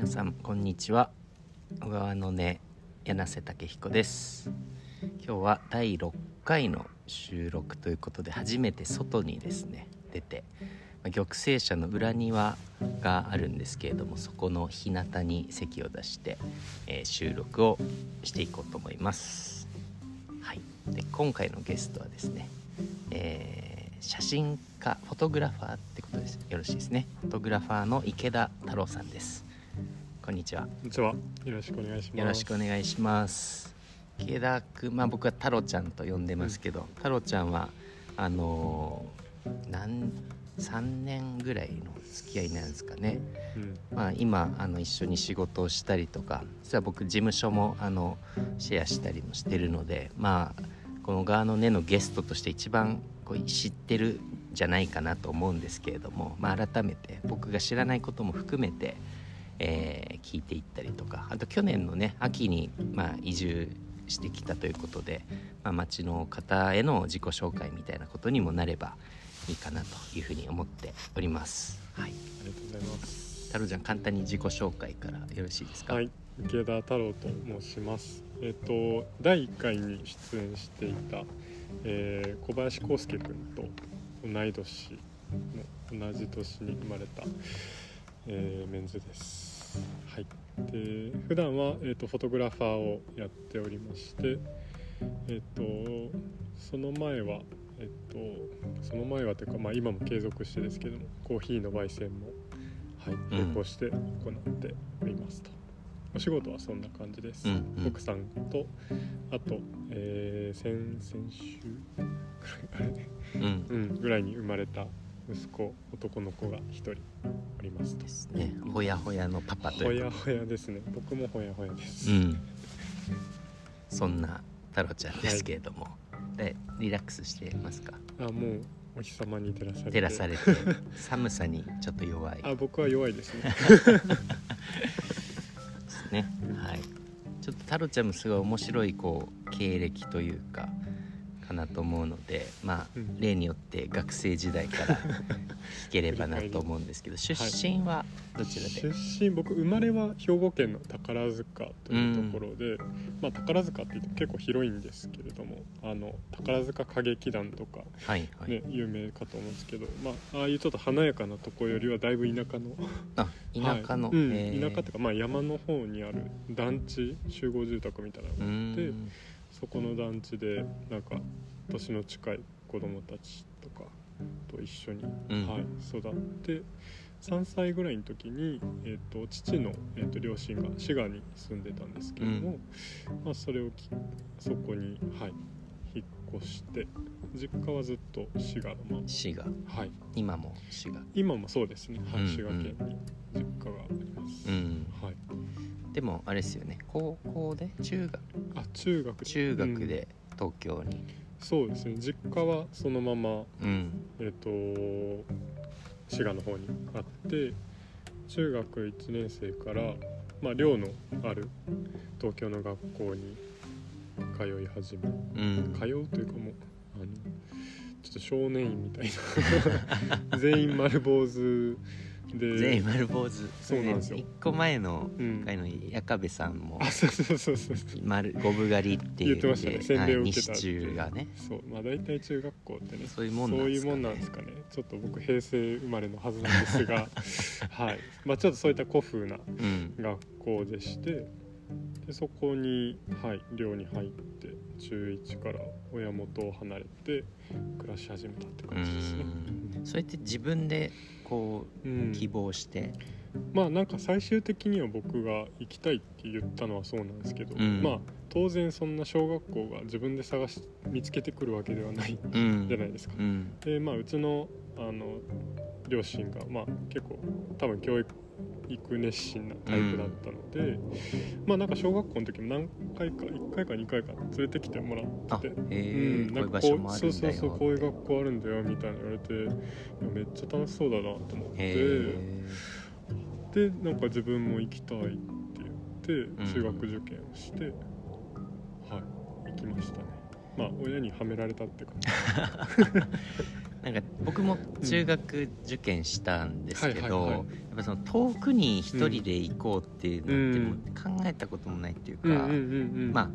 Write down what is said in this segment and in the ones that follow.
皆さんこんにちは。小川の根柳瀬武彦です。今日は第6回の収録ということで初めて外にですね出て玉成社の裏庭があるんですけれどもそこの日向に席を出して、えー収録をしていこうと思います。はい。で今回のゲストはですね、えー写真家フォトグラファーってことです。よろしいですね。フォトグラファーの池田太郎さんです。こんにちはこんにちは。よろしくお願いします。よろしくお願いします池田君まあ僕は太郎ちゃんと呼んでますけど、太郎ちゃんはあのーなん3年ぐらいの付き合いなんですかね、うん。まあ、今あの一緒に仕事をしたりとか実は僕事務所もあのシェアしたりもしてるのでまあこの側の根のゲストとして一番こう知ってるんじゃないかなと思うんですけれども、まあ、改めて僕が知らないことも含めて、えー聞いていったりとかあと去年のね秋に、まあ、移住してきたということで、まあ、町の方への自己紹介みたいなことにもなればいいかなというふうに思っております。はいありがとうございます。太郎ちゃん簡単に自己紹介からよろしいですか？はい。池田太郎と申します。えっ、と第1回に出演していた、えー小林康介君と同い年の同じ年に生まれた、えーメンズです。はい。で普段はえっ、とフォトグラファーをやっておりまして、えっ、とその前はえっ、とその前はというかまあ今も継続してですけどもコーヒーの焙煎もはいうん並行して行っておりますと。お仕事はそんな感じです。うんうん奥さんとあと、えー先々週ぐらいあれね、うんうん、ぐらいに生まれた息子男の子が一人おりますとで。すね。ほやほやのパパというか。ほやほやですね。僕もほやほやです。うん。そんな太郎ちゃんですけれども、でリラックスしてますか？あもうお日様に照らされて。照らされて 寒さにちょっと弱いあ僕は弱いですね。ですね。はい。ちょっと太郎ちゃんもすごい面白いこう経歴というか。かなと思うのでまあ、うん。例によって学生時代から聞ければなと思うんですけど出身はどちらで、出身僕生まれは兵庫県の宝塚というところで、まあ、宝塚って言っても結構広いんですけれどもあの宝塚歌劇団とか、はいはい、ね有名かと思うんですけど、まあ、ああいうちょっと華やかなところよりはだいぶ田舎の。あ田舎の、はい。うん。えー。田舎っていうか、まあ、山の方にある団地集合住宅みたいなのうがあってそこの団地でなんか年の近い子供たちとかと一緒に、うん。はい、育って3歳ぐらいの時に、えー、と父の、えー、と両親が滋賀に住んでたんですけども、まあ、それをきそこに、はい、引っ越して実家はずっと滋賀のまま、滋賀。はい、今も滋賀。今もそうですね、はいうん。滋賀県に実家があります。うん。はい、でもあれですよね。高校で？中学？あ中学。中学うん。で東京に。そうですね。実家はそのままうん。えっ、と滋賀の方にあって中学1年生から、まあ、寮のある東京の学校に通い始めうん。通うというかもうあのちょっと少年院みたいな。全員丸坊主で全員丸坊主。そうなんですよ。一個前のうん。回の矢壁さんもあそうそうそうそう丸五分狩りってい言ってうんましたね。洗礼を受けたって中がね。そうまあ大体中学校ってねそういうもんなんですかね。そういうすかね。ちょっと僕平成生まれのはずなんですが はい。まあちょっとそういった古風なうん。学校でしてでそこに、はい、寮に入って中1から親元を離れて暮らし始めたってう感じですね。ん。それって自分でこううん希望してまあなんか最終的には僕が行きたいって言ったのはそうなんですけど、うんまあ当然そんな小学校が自分で探し見つけてくるわけではないうんじゃないですか。うんでまあうちのあの両親がまあ結構多分教育熱心なタイプだったので、まあなんか小学校の時も何回か1回か2回か連れてきてもらあって。そうそうそうこういう学校あるんだよみたいな言われてめっちゃ楽しそうだなと思ってへでなんか自分も行きたいって言ってうん。中学受験をして、はい行きましたね。まあ親にはめられたって感じ なんか僕も中学受験したんですけど、やっぱその遠くに一人で行こうっていうのって考えたこともないっていうか、まあ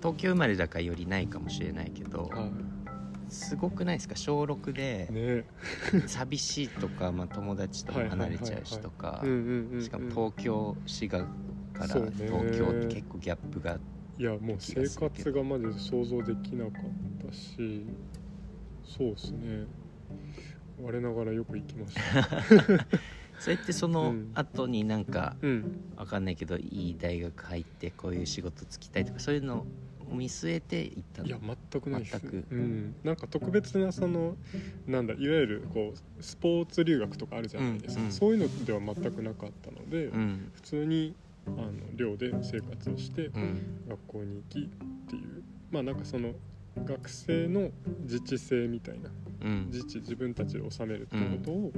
東京生まれだからよりないかもしれないけど、はすごくないですか？小6で 寂しいとか、まあ、友達とも離れちゃうしとかしかも東京滋賀から東京って結構ギャップがいやもう生活がマジで想像できなかったしそうですね我ながらよく行きました それってその後になんかうん。わかんないけどいい大学入ってこういう仕事つきたいとかそういうのを見据えて行ったの？いや全くないです。全く。うん、なんか特別なそのなんだいわゆるこうスポーツ留学とかあるじゃないですか、うんうん。そういうのでは全くなかったので、うん。普通にあの寮で生活をしてうん。学校に行きっていう。まあなんかその学生の自治性みたいなうん自治自分たちで収めるってことを、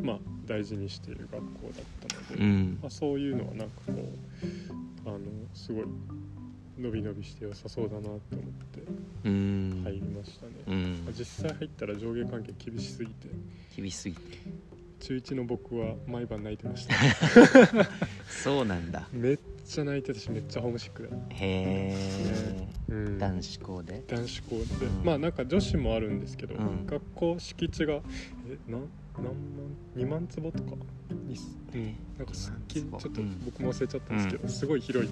まあ大事にしている学校だったので、うん。まあ、そういうのはなんかこうあのすごい伸び伸びして良さそうだなと思ってうん。入りましたね、うん。まあ実際入ったら上下関係厳しすぎて。厳しすぎて。中1の僕は毎晩泣いてました。そうなんだ。めっちゃ泣いてたしめっちゃホームシックだ、へえうん、男子校で。男子校で、うん。まあなんか女子もあるんですけど、うん。学校敷地がえな何万？2万坪とか？に、うん、なんかすっげえ2万坪ちょっとうん僕も忘れちゃったんですけど、すごい広い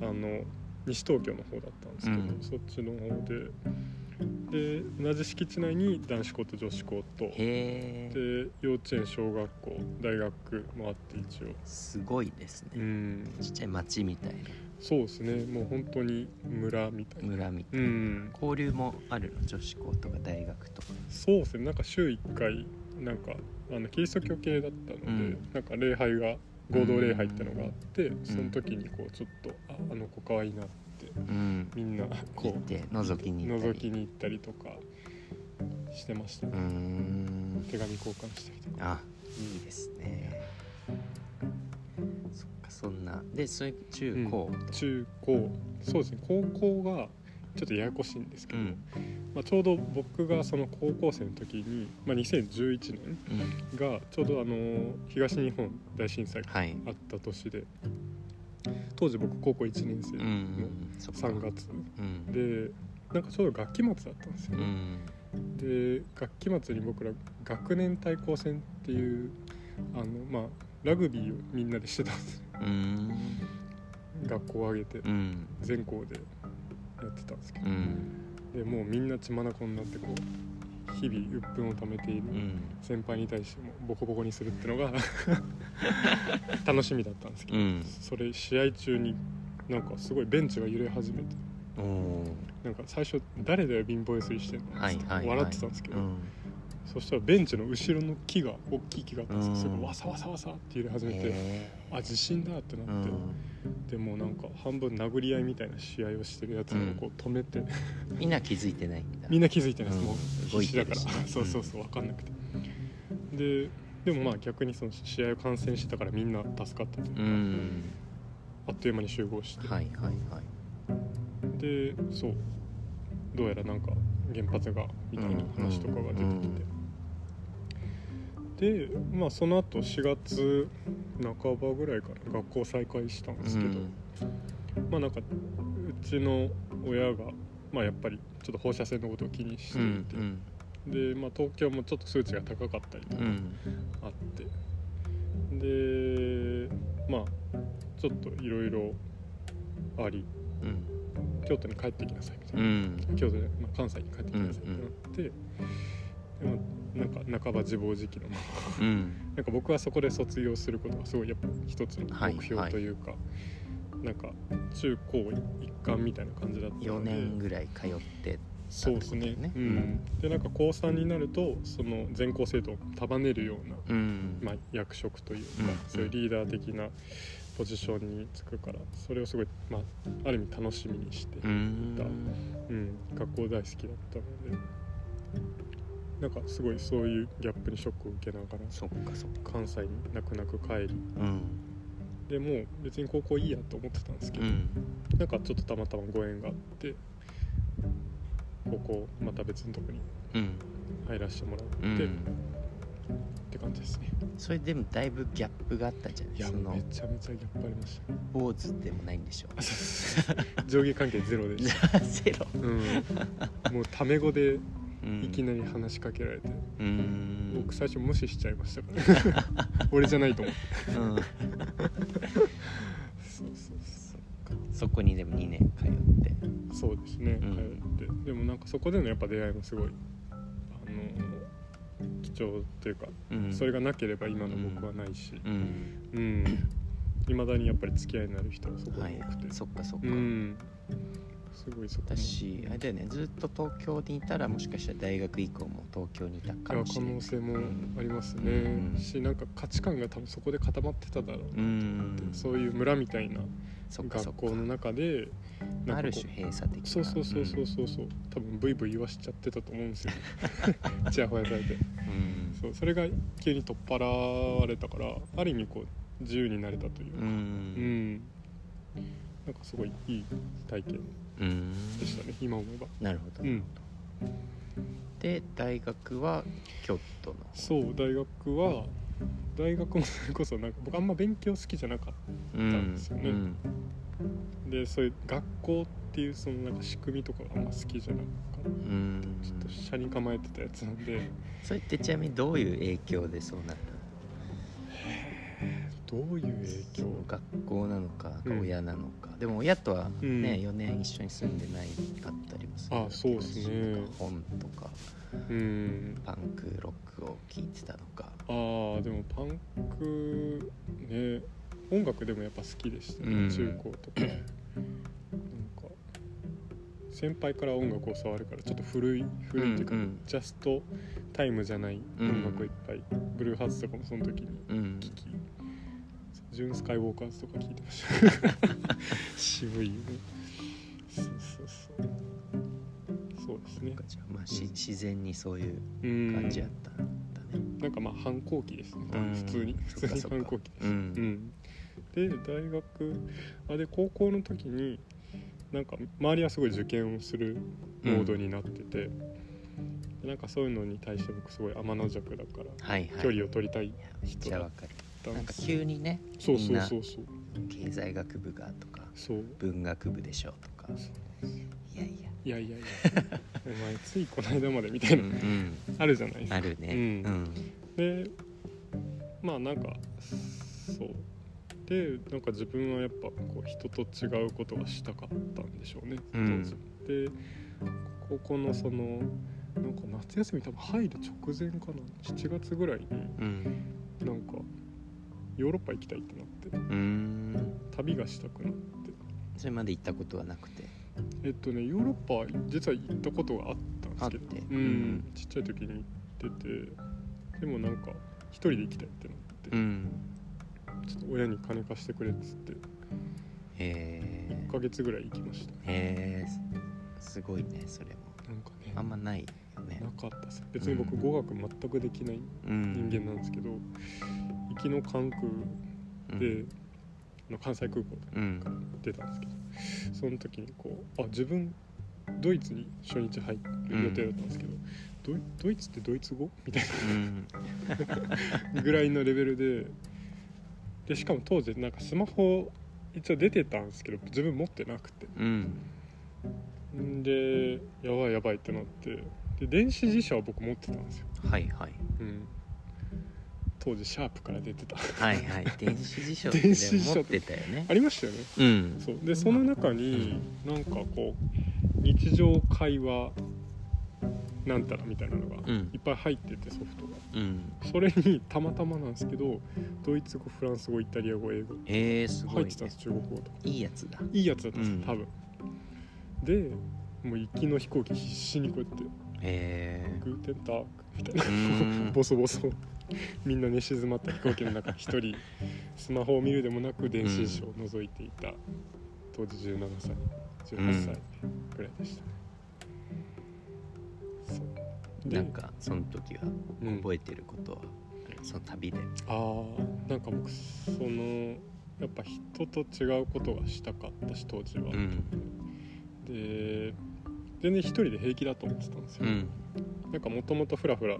うん。あの西東京の方だったんですけど、うん。そっちの方で。で同じ敷地内に男子校と女子校と。で幼稚園小学校大学もあって一応。すごいですうねん。ちっちゃい町みたいなそうですね。もう本当に村みたいな。村みたいな。うん。交流もあるの？女子校とか大学とか。そうですね。なんか週1回なんかあのキリスト教系だったので、うん。なんか礼拝が合同礼拝ってのがあって、その時にこうちょっとああの子可愛いなってうん。みんな行こう覗きに行ったり。覗きに行ったりとかしてましたね、手紙交換したりとかあいいですねそんな。でそれ中高。中高。そうですね。高校がちょっとややこしいんですけど、うん。まあ、ちょうど僕がその高校生の時に、まあ、2011年うんがちょうどあの東日本大震災がはい。あった年で当時僕高校1年生うんうのん。そっか。3月。うん。でなんかちょうど学期末だったんですよね、うん。で学期末に僕ら学年対抗戦っていうあのまあラグビーをみんなでしてたんですようん。学校を挙げてうん。全校でやってたんですけど。うん。でもうみんな血眼になってこう日々鬱憤を溜めているうん。先輩に対してもボコボコにするってのが 楽しみだったんですけど、うん。それ試合中になんかすごいベンチが揺れ始めて。なんか最初「誰だよ貧乏ゆすりしてんの?」はいはいはい。笑ってたんですけど、うんそしたらベンチの後ろの木が大きい木があったんですよ、うん。それがわさわさわさって揺れ始めて、へあ地震だってなーって、でもなんか半分殴り合いみたいな試合をしてるやつをこう止めて、うん。みんな気づいてないんだ。みんな気づいてないもう必死だから、そうそうそう分かんなくて。ででもまあ逆にその試合を観戦してたからみんな助かったというか、うん。あっという間に集合して、はいはいはい。でそう。どうやらなんか原発がみたいな話とかが出てきて、でまあその後4月半ばぐらいから学校再開したんですけど、まあなんかうちの親がまあやっぱりちょっと放射線のことを気にしてうんいて、で、まあ、東京もちょっと数値が高かったりとかうん。うんあって、でまあちょっといろいろありうん。京都に帰ってきなさいみたういな、ん。京都で、まあ、関西に帰ってきなさいってなって、なんか半ば自暴自棄の。ままうん。なんか僕はそこで卒業することがすごいやっぱ一つのはい目標というか、なんか中高一貫みたいな感じだった4ので。年ぐらい通ってそうですねってことだよね。うん、でなんか高3になるとその全校生徒を束ねるような、うん。まあ、役職というか、うん。そういうリーダー的なポジションにつくからそれをすごい、まあ、ある意味楽しみにして、ううん。ん。学校大好きだったのでなんかすごいそういうギャップにショックを受けながらそっかそっか。関西に泣く泣く帰り。うん。でもう別に高校いいやと思ってたんですけど、うん。なんかちょっとたまたまご縁があって高校また別のとこにうん。入らせてもらって、っうん。て感じですね。それでもだいぶギャップがあったじゃない？いやその。めちゃめちゃギャップありました坊主でもないんでしょ 上下関係ゼロでじした。ゼロ。うん。もうタメ語でうんいきなり話しかけられて、うーん。僕最初無視しちゃいましたから 俺じゃないと思ってうん。そうそうそこにでも2年通って。そうそうですね、うん。通って。でもなんかそこでのやっぱ出会いもすごいあの貴重というか、うん。それがなければ今の僕はないし。うん。うん。いま、未だにやっぱり付き合いになる人はそこはいに多くて、そっかそっか、うんすごいそこもだしあれだよね。ずっと東京にいたらもしかしたら大学以降も東京にいたかもしれない。可能性もありますね、うん。しなんか価値観が多分そこで固まってただろううな、ん。そういう村みたいな学校の中である種閉鎖的な。そうそうそうそうそうそう。多分ブイブイ言わしちゃってたと思うんですよ。ちやほやされてうん。そうそれが急に取っ払われたからある意味こう自由になれたといううか。うん。ん。なんかすごいいい体験。うんでしたね今思えばなるほど、うん。で大学は京都の。そう大学は大学もそれこそなんか僕あんま勉強好きじゃなかっうんたんですよね。うん。たでそういう学校っていうそのなんか仕組みとかがあんま好きじゃなかった。うん。ちょっと車に構えてたやつなんで。それってちなみにどういう影響でそうなったの？どういう影響？学校なのかうん。親なのか、でも親とはね、うん。4年一緒に住んでないかったりもする。あそうっすね。本とかうん。パンクロックを聴いてたのか。あーでもパンクね音楽でもやっぱ好きでしたね、うん。中高とか。なんか先輩から音楽を教わるからちょっと古い古いっていうか、うんうん。ジャストタイムじゃない音楽をいっぱい、ブルーハーツとかもその時にうん。聴き、ジュン・スカイウォーカーズとか聴いてました。渋いよね。そうそうそう。そうですね。まあ、しうん。自然にそういううん。感じやったんだね。なんかまあ反抗期ですね。普通に。普通に反抗期です。うん。うん、で大学。あで高校の時になんか周りはすごい受験をするモードになってて、でなんかそういうのに対して僕すごい天の弱だからはいはい。距離を取りたいめっちゃわかるなんかたんです急にねそうそうそうそう。経済学部がとかそう。文学部でしょとか。いやいや。いやいやいや。お前ついこの間までみたいな、うんうん。あるじゃないですか。あるね。うん。うん。でまあなんかそう。でなんか自分はやっぱこう人と違うことがしたかったんでしょうね当うん。時、で高校のそのなんか夏休み多分入る直前かな。7月ぐらいにうん。なんかヨーロッパ行きたいってなってうーん。旅がしたくなって。それまで行ったことはなくて。えっとねヨーロッパは実は行ったことがあったんですけどうん、うん。ちっちゃい時に行っててでもなんか一人で行きたいってなって、うん。ちょっと親に金貸してくれっつってへ1ヶ月ぐらい行きました。えへえすごいねそれも。なんかねあんまないよね。なかったです。別に僕うん。語学全くできないうん。人間なんですけど、行きの関空うん。の関西空港うん。出たんですけどその時にこうあ自分ドイツに初日入る予定だったんですけど、ドイドイツってドイツ語？みたいうん。な ぐらいのレベルででしかも当時なんかスマホ一応出てたんですけど自分持ってなくて。うんん。でやばいやばいってなってで電子辞書は僕持ってたんですよ、はいはい。うん、当時シャープから出てた。はいはい。電子辞書って電子辞書。持ってたよね。ありましたよね。うん。そう。でその中になんかこう日常会話なんたらみたいなのがうん。いっぱい入っててソフトが。うん。それにたまたまなんですけどドイツ語フランス語イタリア語英語。えー、すごい、ね。入ってたんです中国語とか。いいやつだ。いいやつだったんですようん。多分。でもう行きの飛行機必死にこうやって。え「グーテンターク」みたいな。ボソボソみんな寝静まった飛行機の中に一人 スマホを見るでもなく電子辞書を覗いていた当時17歳18歳ぐらいでしたね、そう。でなんかその時はうん。覚えてることは、その旅で。あーなんか僕そのやっぱ人と違うことがしたかったし当時は、うん。で全然一人で平気だと思ってたんですよ、うん。なんかもともとフラフラ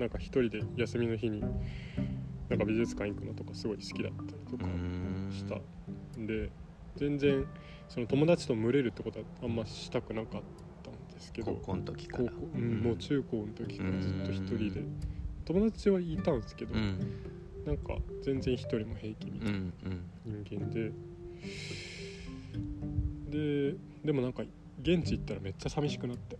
なんか一人で休みの日になんか美術館行くのとかすごい好きだったりとうかん。したんで全然その友達と群れるってことはあんましたくなかったんですけど高校の時から。高校、うんもう中高の時からずっと一人で。うん。友達はいたんですけど、うん。なんか全然一人も平気みたいなうんうん。人間で、ででもなんか現地行ったらめっちゃ寂しくなって、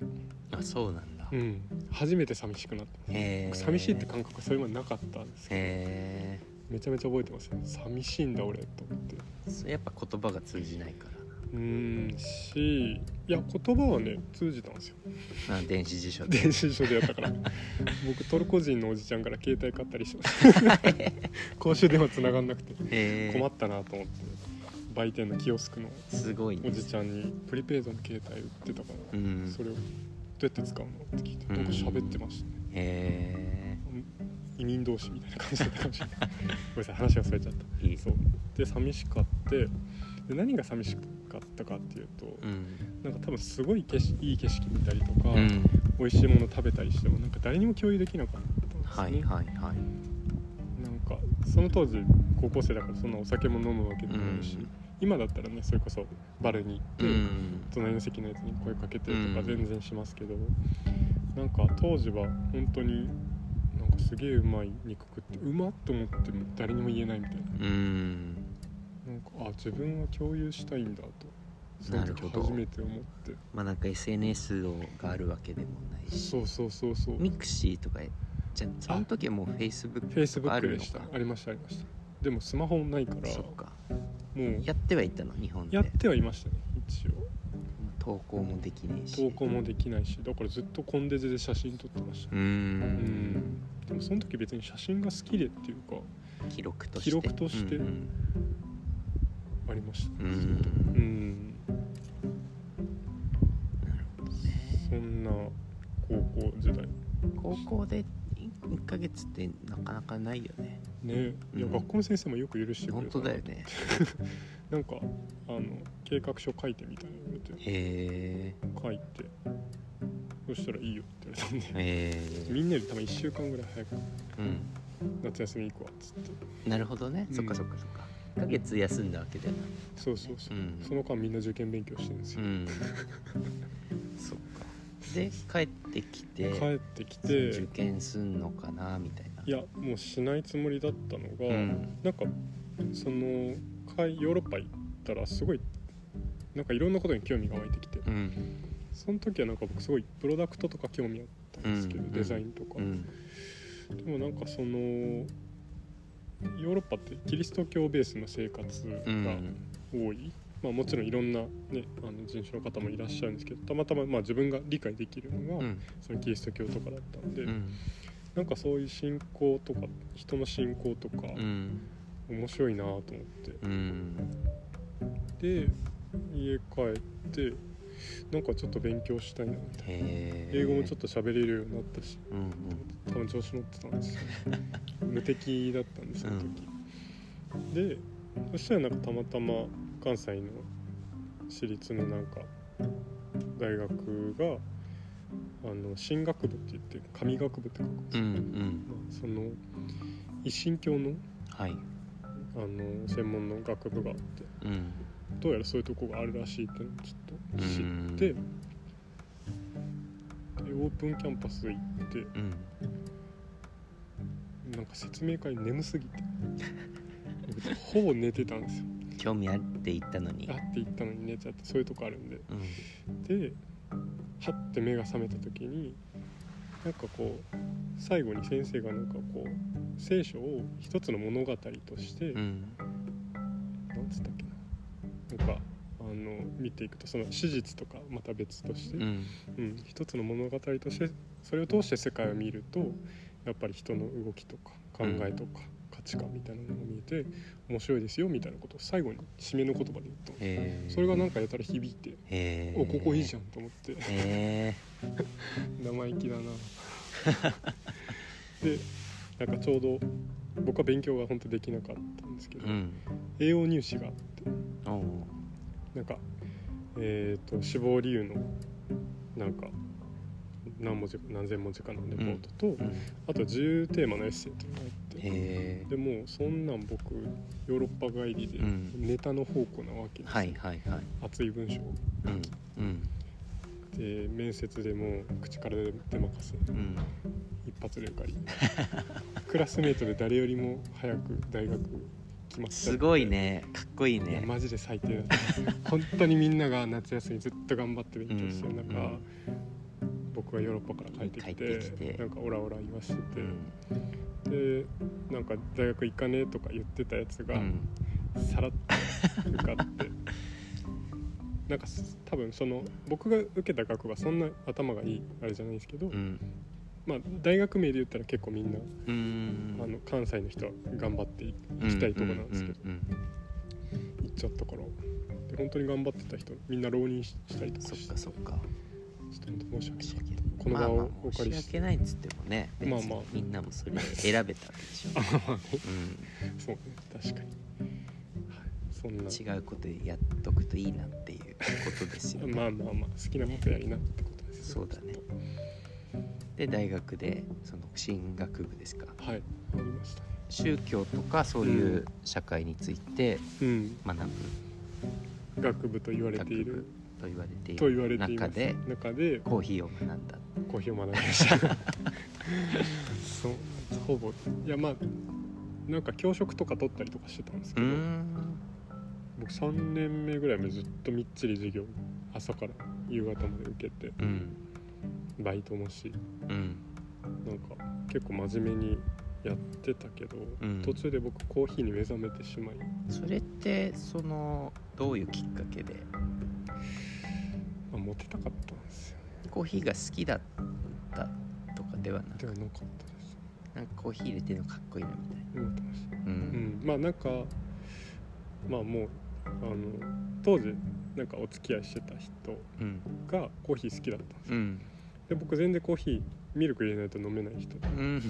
あそうなんだうん、初めて寂しくなってへえ僕寂しいって感覚それまでなかったんですけどへめちゃめちゃ覚えてますね寂しいんだ俺と思って。えそれやっぱ言葉が通じないからうーんしいや言葉はね通じたんですよ。電子辞書で。電子書でやったから。僕トルコ人のおじちゃんから携帯買ったりしました。公衆電話繋がんなくて。へえ困ったなと思って。売店のキオスクのすごいねおじちゃんにプリペイドの携帯売ってたから、うん。それをどうやって使うの？って聞いてうん。なんか喋ってましたね、へ移民同士みたいな感じだったかもしれない。ごめんなさい話忘れちゃった。えいい。そう。で寂しかってで何が寂しかったかっていうと、うん。なんか多分すごい景色いい景色見たりとか、うん。美味しいもの食べたりしてもなんか誰にも共有できなかったんですね、はいはいはい。なんかその当時高校生だからそんなお酒も飲むわけでもないし、うん今だったらねそれこそバルに行って、うん。隣の席のやつに声かけてとかうん。全然しますけど、なんか当時は本当になんかすげえうまい肉食ってうまっと思っても誰にも言えないみたいな。うん。なんかあ自分は共有したいんだとその時なるほど。初めて思って。まあなんか SNS をがあるわけでもないし。そうそうそうそう。 mixi とかじゃその時はもうフェイスブッあるのクでした。かありましたありました。でもスマホないからそっかもうやってはいたの日本で。やってはいましたね一応。投稿もできねえし。投稿もできないしだからずっとコンデジで写真撮ってました。うん。ん。でもその時別に写真が好きでっていうか記録として。記録としてありましたうん。うん。なるほどね。そんな高校時代。高校で1ヶ月ってなかなかないよね。ね。いやうん学校の先生もよく許してくれ本た当だよね。なんかあの計画書書いてみたいなて。へえ書いて。そしたらいいよって言われたんで。へえみんなより多分1週間ぐらい早く。うん。夏休み行くわっつって。なるほどね、うん。そっかそっかそっか。1ヶ月休んだわけでは。ないそうそうそう、うん。その間みんな受験勉強してるんですよ、うん。そっかで帰ってきて帰ってき受て験すんのかなみたいな。いやもうしないつもりだったのが、うん。なんかその海ヨーロッパ行ったらすごいなんかいろんなことに興味が湧いてきてうん。その時はなんか僕すごいプロダクトとか興味あったんですけど、うん。デザインとか、うん。でもなんかそのヨーロッパってキリスト教ベースの生活うがん。多い、まあ、もちろんいろんな、ね、あの人種の方もいらっしゃるんですけどたまたままあ自分が理解できるのが、うん。そのキリスト教とかだったんで、うん。なんかそういう信仰とか人の信仰とかうん。面白いなと思って。うん。で家帰ってなんかちょっと勉強したいなみたいな。英語もちょっと喋れるようになったしうん多分調子乗ってたんですよ。無敵だったんですその時、でそしたらなんかたまたま関西の私立のなんか大学があの進学部って言って神学部って書くんですうんうよ、ん。まあ、その一神教のはい。あの専門の学部があってうん。どうやらそういうとこがあるらしいっていうのをちょっと知うん。ってでオープンキャンパス行ってうん。なんか説明会眠すぎて僕ほぼ寝てたんですよ興味あって言ったのに。あって言ったのに寝ちゃってそういうとこあるんで。うん。ではって目が覚めた時になんかこう最後に先生がなんかこう聖書を一つの物語として、うん。なんつったっけな。なんかあの見ていくとその史実とかまた別として、うん。うん、一つの物語としてそれを通して世界を見るとやっぱり人の動きとか考えとか価値観みたいなのが見えて面白いですよみたいなことを最後に締めの言葉で言ったの。それがなんかやたら響いておここいいじゃんと思って。生意気だな。でなんかちょうど僕は勉強が本当できなかったんですけど、うん。栄養入試があってなんかえー、と死亡理由のなんか何文字か何千文字かのレポートと、うん。あと自由テーマのエッセイっていうのがあってへえでもそんなん僕ヨーロッパ帰りでうん。ネタの宝庫なわけですよ、はいはいはい。熱い文章。うんうん。で面接でも口から出任せ。うん。一発で受かり。クラスメートで誰よりも早く大学決まっちゃって。すごいね。かっこいいね。マジで最低だった本当にみんなが夏休みずっと頑張って勉強してる中、うんうん僕はヨーロッパから帰ってきててきて。なんかオラオラ言わしてうて、ん。でなんか大学行かねえとか言ってたやつが、うん。さらっと受かって。なんかす多分その僕が受けた学部はそんな頭がいいあれじゃないんですけど、うん。まあ大学名で言ったら結構みんな、うん。あの関西の人は頑張って行きたいとこなんですけど、行っちゃったから。で本当に頑張ってた人みんな浪人ししたりとかそっしてかそっかちょっと申し訳ないこの場をまあまあお借りして申し訳ないっつってもねまあまあみんなもそれ選べたわけでしょ、そうね確かに、はい、そんなうん、違うことやっとくとい。いなっていうことです。よねまあまあまあ好きなことやりなってことですそうだねで大学でその進学部ですかはい。ありましたね宗教とかそういう社会についてうん。学ぶ学部と言われていると言われている中で中でコーヒーを学んだコーヒーを学びました。そうほぼいやまあなんか教職とか取ったりとかしてたんですけど、僕3年目ぐらいまでずっとみっちり授業朝から夕方まで受けてうん。バイトもしうん。なんか結構真面目にやってたけど、うん。途中で僕コーヒーに目覚めてしまい。それってそのどういうきっかけで？あモテたかったんですよ。コーヒーが好きだったとかではなく。ではなかったです。なんかコーヒー入れてるのかっこいいなみたいな。思ってましたううん。んまあなんかまあもうあの当時なんかお付き合いしてた人うんがコーヒー好きだったんですよ。うん。で僕全然コーヒーミルク入れないと飲めない人。うん。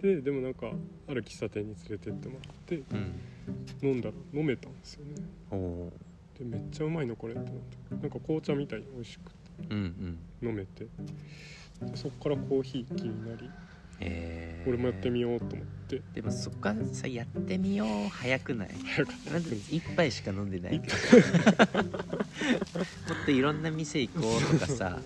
ででもなんかある喫茶店に連れてってもらってうん。飲んだら飲めたんですよねでめっちゃうまいのこれってなって。なんか紅茶みたいに美味しくて。うんうん。飲めて。でそっからコーヒー気になり。えー、俺もやってみようと思って。でもそっからさやってみよう。早くない？早かった。なんで一杯しか飲んでない。けど。もっといろんな店行こうとかさ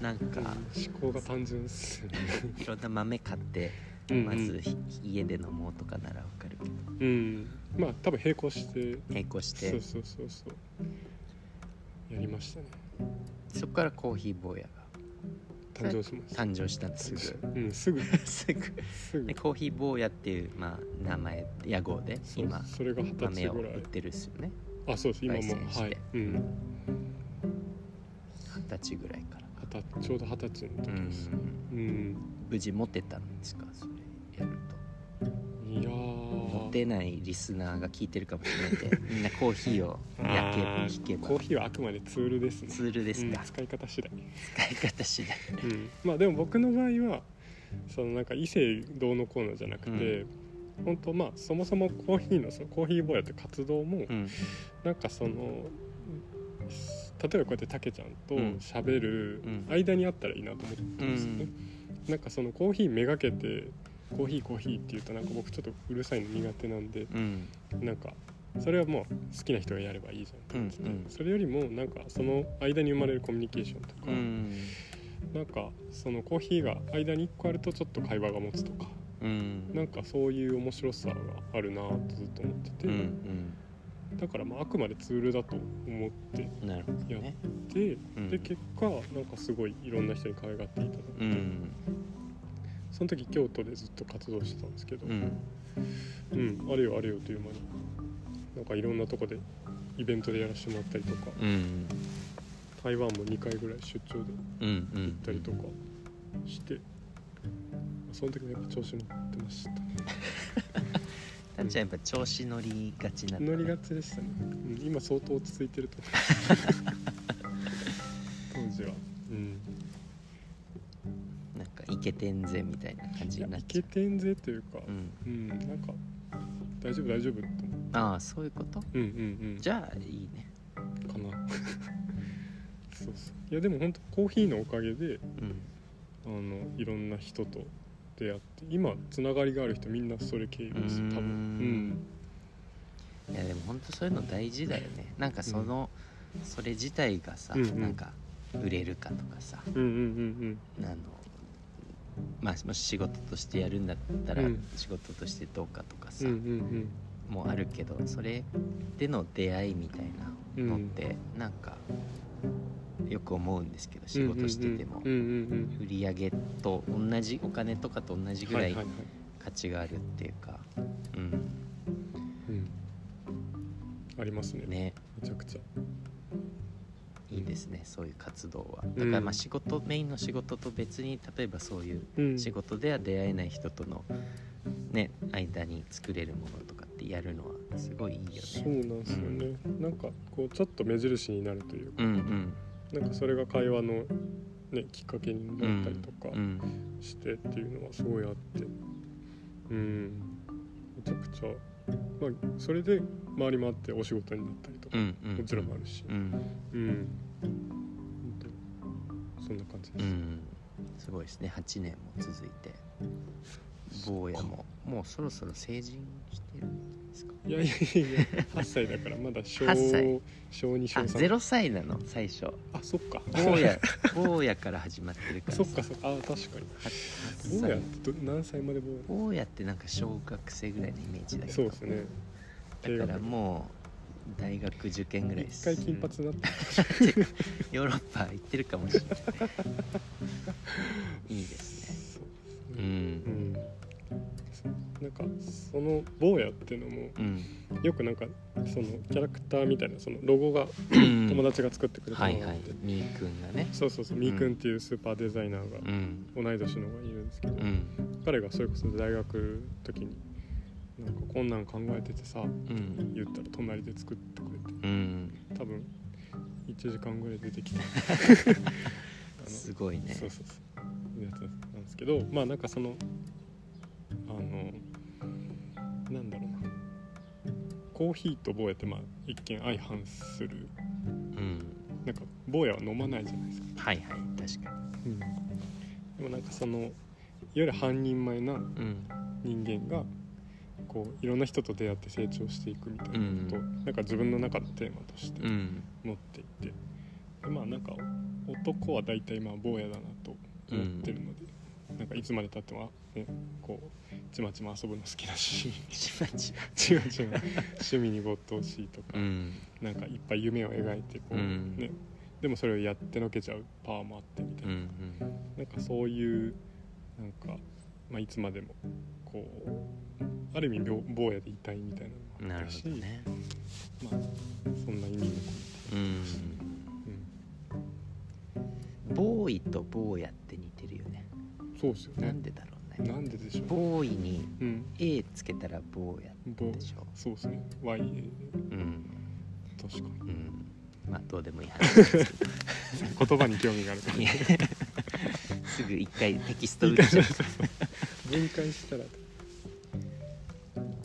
なんか。思考が単純ですよね。いろんな豆買ってまずひ家で飲もうとかならわかるけど。うん。まあ多分並行して。並行して。そうそうそうそう。やりましたね。そこからコーヒー坊や誕生しましたが誕生したすすぐ。うん すぐ。すぐ。でコーヒー坊やっていう、まあ、名前屋号で今それが二十歳豆をぐらい。売ってるっすよね。あそうです。今もはい。うん。二十歳ぐらいからちょうど二十歳の時うん。ですうん無事持てたんですか？それやるいやと持ーてないリスナーが聞いてるかもしれないんで みんなコーヒーを焼けあばー引けばコーヒーはあくまでツールですね。ツールですか？うん、使い方次第。使い方次第。うん、まあでも僕の場合はそのなんか異性どうのこうのじゃなくて、本当まあそもそもコーヒーのそのコーヒー坊やって活動も、うん。なんかその例えばこうやってたけちゃんとうん。喋るうん。間にあったらいいなと思ってるんですよね、なんかそのコーヒーめがけてコーヒーコーヒーって言うとなんか僕ちょっとうるさいの苦手なんでうん。なんかそれはもう好きな人がやればいいじゃんって言ってて、うんうん。それよりもなんかその間に生まれるコミュニケーションとか、うん。なんかそのコーヒーが間に1個あるとちょっと会話が持つとかうん。なんかそういう面白さがあるなとずっと思ってて、うんだからまああくまでツールだと思ってうんなるほどね。で,、うん。で結果なんかすごいいろんな人に可愛がっていただいて、うんその時京都でずっと活動してたんですけど、うん。うんあれよあれよという間になんかいろんなとこでイベントでやらせてもらったりとかうん。台湾も2回ぐらい出張で行ったりとかして、その時もやっぱ調子乗ってましたね たんちゃんやっぱ調子乗りがちな乗りがちでしたね、うん、今相当落ち着いてると思う。当時は。うん。なんかイケてんぜみたいな感じになっちゃう。いけてんぜというかうん。うん、なんか大丈夫大丈夫って思う。ああそういうこと？うんうんうん。じゃあいいね。かな。そうそう。いやでも本当コーヒーのおかげでうん。あのいろんな人と出会って今つながりがある人みんなそれ経由です多うーん。分。いやでも本当そういうの大事だよね。なんかその、それ自体がさ、うんうん。なんか売れるかとかさ。うんうんうんうん。あのまあもし仕事としてやるんだったらうん。仕事としてどうかとかさ、うんうんうん。もあるけどそれでの出会いみたいなのってなんかよく思うんですけど仕事してても。うんうんうん売り上げと同じお金とかと同じぐらい価値があるっていうか。うん。うん。ありますね。ね。めちゃくちゃ。いいですねそういう活動は。うん。だからまあ仕事、メインの仕事と別に例えばそういううん。仕事では出会えない人とのね間に作れるものとかってやるのはすごいいいよそうねなんですよね、なんかこうちょっと目印になるというか、うんうんなんかそれが会話の、ね、きっかけにうなったりとかんしてっていうのはすごいあって。うん。めちゃくちゃ、まあ、それで回り回ってお仕事になったりとか、もちろんあるし。うん。うん、そんな感じです、うん。すごいですね。8年も続いて坊やももうそろそろ成人してるんですか？いやいやいやいや8歳だからまだ小8歳。小2小あ3 0歳なの？最初。あそっか。坊や坊やから始まってるから そっかそっか。あ確かに。8坊やっ歳てど何歳まで坊や？坊やってなんか小学生ぐらいのイメージだけど。そうですね。だからもう大学受験ぐらいです。一回金髪になってヨーロッパ行ってるかもしれない。いいですね。ううん。んなんかその坊やっていうのもうん。よくなんかそのキャラクターみたいなそのロゴがうん。友達が作ってくれたのがあって、みーくんがね。そうそうそう。みーくんっていうスーパーデザイナーがうん。同い年のがいるんですけど、うん。彼がそれこそ大学の時になんかこんなん考えててさうん。言ったら隣で作ってくれてうん。多分1時間ぐらい出てきた すごいね。そうそうそうやつなんですけどまあなんかそのあのコーヒーと坊やってまあ一見相反する。うん。なんか坊やは飲まないじゃないですか、はいはい確かでもなんかそのいわゆる半人前なにうん人間がこういろんな人と出会って成長していくみたいなことを、うなんか自分の中のテーマとしてうん。持っていて、でまあなんか男は大体まあ坊やだなと思ってるので、なんかいつまでたっても、ね、こうちまちま遊ぶの好きだし。ちまちま。ちまちま趣味に没頭しとか、うん。なんかいっぱい夢を描いてこう、うん。ね。でもそれをやってのけちゃうパワーもあってみたいな、うんなんかそういうなんか、まあ、いつまでもこうある意味坊坊やでいたいみたいうんなのもあったしね。まあそんな意味も込めて。うん。うん。ボーイと坊やってそうですよね。なんでだろうね。なんででしょう。ボーイにうん。A つけたら坊や坊でしょそうですね。YA うん。確かうん。まあどうでもいい話ですけど。に 言葉に興味があるから。いや。すぐ一回テキスト打っちゃう分解したら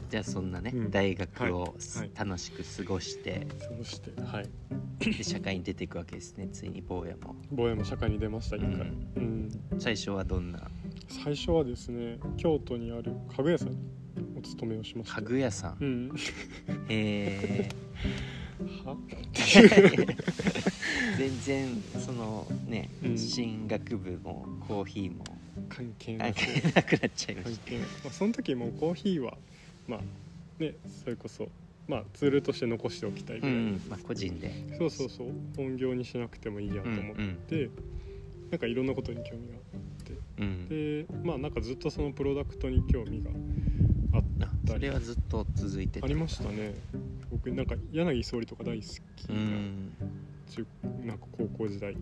じゃあそんなね、うん。大学をはい。はい。楽しく過ごして、そうしてはい。で社会に出ていくわけですね ついに坊やも。坊やも社会に出ました一回、うん。うん。最初はどんな？最初はですね京都にある家具屋さんにお勤めをしました家具屋さん？うん。へえ は？全然そのね、うん。進学部もコーヒーも関係な関く係なくなっちゃいまし関係ない、まあ、その時もうコーヒーはまあねそれこそまあツールとして残しておきたいぐらい、んまあ個人で。そうそうそう。本業にしなくてもいいやと思って、なんかいろんなことに興味があって。うん。でまあなんかずっとそのプロダクトに興味があっあたり。それはずっと続いてた。ありましたね。僕なんか柳総理とか大好きうな,、ん、中なんか高校時代、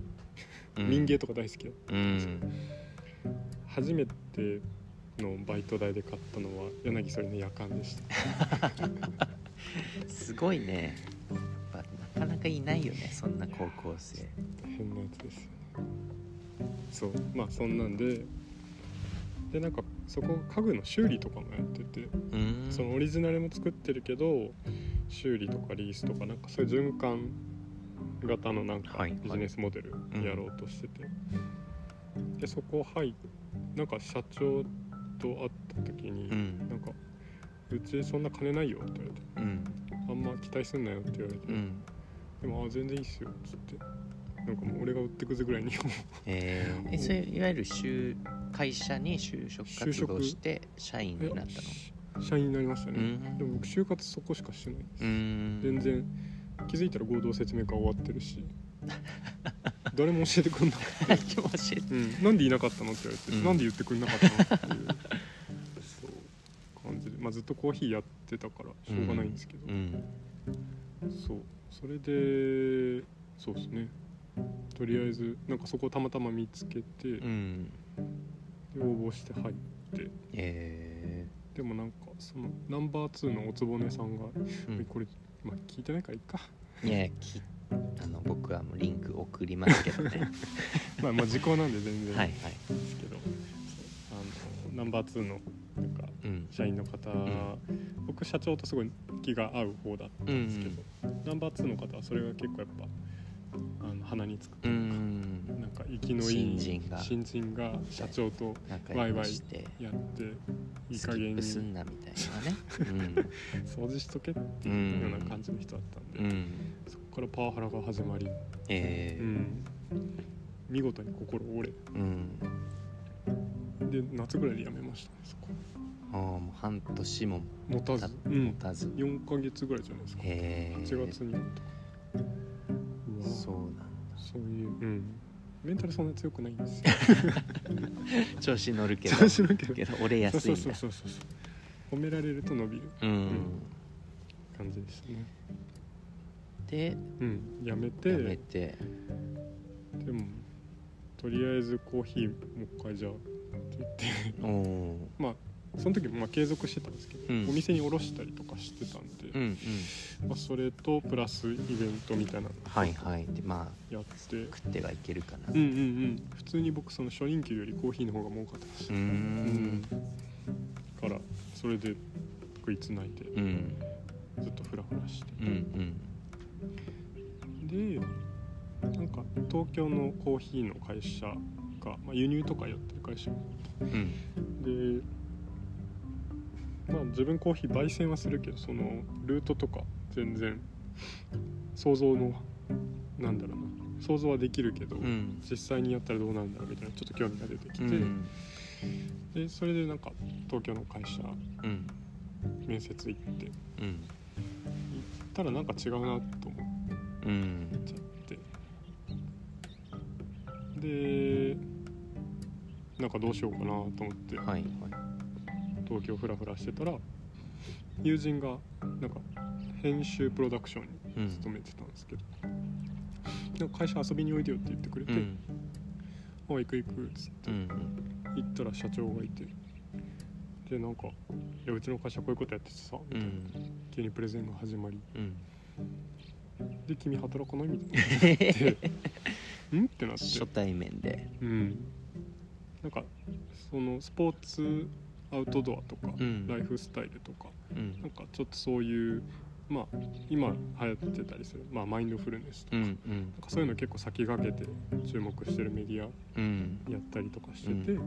うん、民芸とか大好きだうん。初めてのバイト代で買ったのは柳総理の夜間でした。すごいね。やっぱなかなかいないよねそんな高校生。変なやつですよね。そうまあそんなんででなんかそこ家具の修理とかもやっててうん。そのオリジナルも作ってるけど修理とかリースとかなんかそういう循環型のなんかはいビジネスモデルやろうとしてて、でそこ入っなんか社長と会った時に、うん。なんか「うちそんな金ないよ」って言われてうん「あんま期待すんなよ」って言われて「うんでもあ全然いいっすよ」っつってなんかもう俺が売ってくぜぐらいに。えー、えそれいわゆる就会社に就職活動して社員になったの？社員になりましたね、うん。でも僕就活そこしかしてないです、うん。全然気づいたら合同説明会終わってるし 誰も教えてくんなくて何も教えてうん、なんでいなかったのって言われて、うん。なんで言ってくれなかったのっていう。そう。感じで、まあ、ずっとコーヒーやってたからしょうがないんですけど、うん。そう。それでそうですね。とりあえずなんかそこをたまたま見つけて、でうん。応募して入って。え。でもなんかそのナンバー2のおつぼねさんが、ーうんこれ、まあ、聞いてないからいいかいやきあの僕はもうリンク送りますけどね。まあまあ時効なんで全然。はいはい。ですけど、あのナンバー2のなんかうん。社員の方、ん。僕社長とすごい気が合う方だったんですけど、ナンバー2の方はそれが結構やっぱあの鼻につくとういうか、ん。なんか生きのいい新人が。新人が社長と仲良くしてやっていい加減にプすんなみたいなね掃除しとけって。ういうんような感じの人だったんで、うん、からパワハラが始まり、えーうん。見事に心折うん。れで夏ぐらいで辞めましたねそこ。ああもう半年も。持たたず、うん。持、たず。4ヶ月ぐらいじゃないですか。へえ。8月にうわ。そうなんだ。そういう、うん、メンタルそんな強くないんですよ。調子乗るけど。調子乗るけど。折れやすいそうそうそうそう褒められると伸びる。うん。感じでしたねでうんやめて。やめて。でもとりあえずコーヒーもう一回じゃあって。言ってまあその時もまあ継続してたんですけど、うん。お店に卸したりとかしてたんで、うんうん。まあ、それとプラスイベントみたいなのはいはい。でまあやって、食ってはいけるかな。うんうんうん。普通に僕その初任給よりコーヒーの方が儲かった。うーん。からそれで食いつないでうん。ずっとフラフラして。うんうんでなんか東京のコーヒーの会社が、まあ、輸入とかやってる会社。うん。でまあ自分コーヒー焙煎はするけどそのルートとか全然想像のなんだろうな。想像はできるけど、うん。実際にやったらどうなんだろうみたいなちょっと興味が出てきて、うん。でそれでなんか東京の会社うん。面接行ってたらなんか違うなと思っうんちゃって。でなんかどうしようかなと思って、はいはい。東京フラフラしてたら友人がなんか編集プロダクションうんに勤めてたんですけど、なんか会社遊びにおいでよって言ってくれて「うん。あ行く行く」っつってうん。行ったら社長がいてでなんか「いやうちの会社こういうことやっててさ」みたいな、うん急にプレゼンが始まり。うん「で君働かない?」みたいなで「ん?」ってなって。初対面で。うん。なんかそのスポーツアウトドアとか、うん。ライフスタイルとかうん。なんかちょっとそういうまあ今流行ってたりする、まあ、マインドフルネスとか,、うんなんかそういうの結構先駆けて注目してるメディアうん。やったりとかしてて、う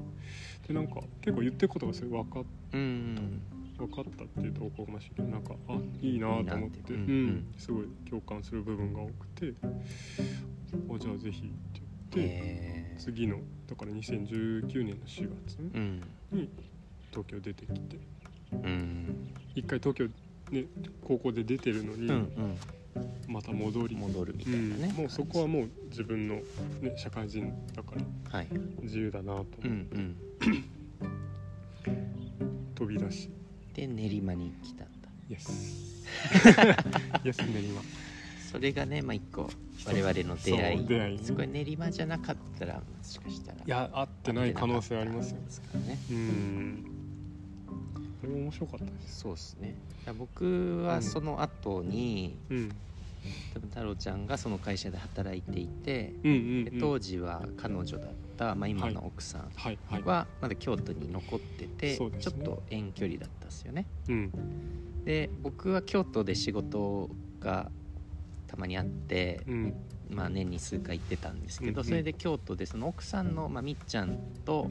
でなんか結構言ってることがすごい分かっうん分かったっていうとおこがましいけどなんかあいいなと思ってすごい共感する部分が多くてあじゃあぜひって言って、えー。次のだから2019年の4月うん。に東京出てきてうん。一回東京ね高校で出てるのに、うんまた戻りうん戻るみたういなね。ん、もうそこはもう自分の、ね、社会人だからはい。自由だなとうんう思ってん 飛び出し、で練馬に来たんだイエスイエス練馬。それがねまあ一個我々の出会そう出会いね。いすごい練馬じゃなかったらもしかしたら。いや合ってない可能性ありますよ。ねうん。これも面白かったです。そうですね。僕はその後に、うん。多分太郎ちゃんがその会社で働いていて、うんうん、でうん、当時は彼女だった、まあ、今の奥さんはまだ京都に残ってて、ちょっと遠距離だったんですよね。うん。で僕は京都で仕事がたまにあってうん。まあ、年に数回行ってたんですけど、それで京都でその奥さんの、まあ、みっちゃんと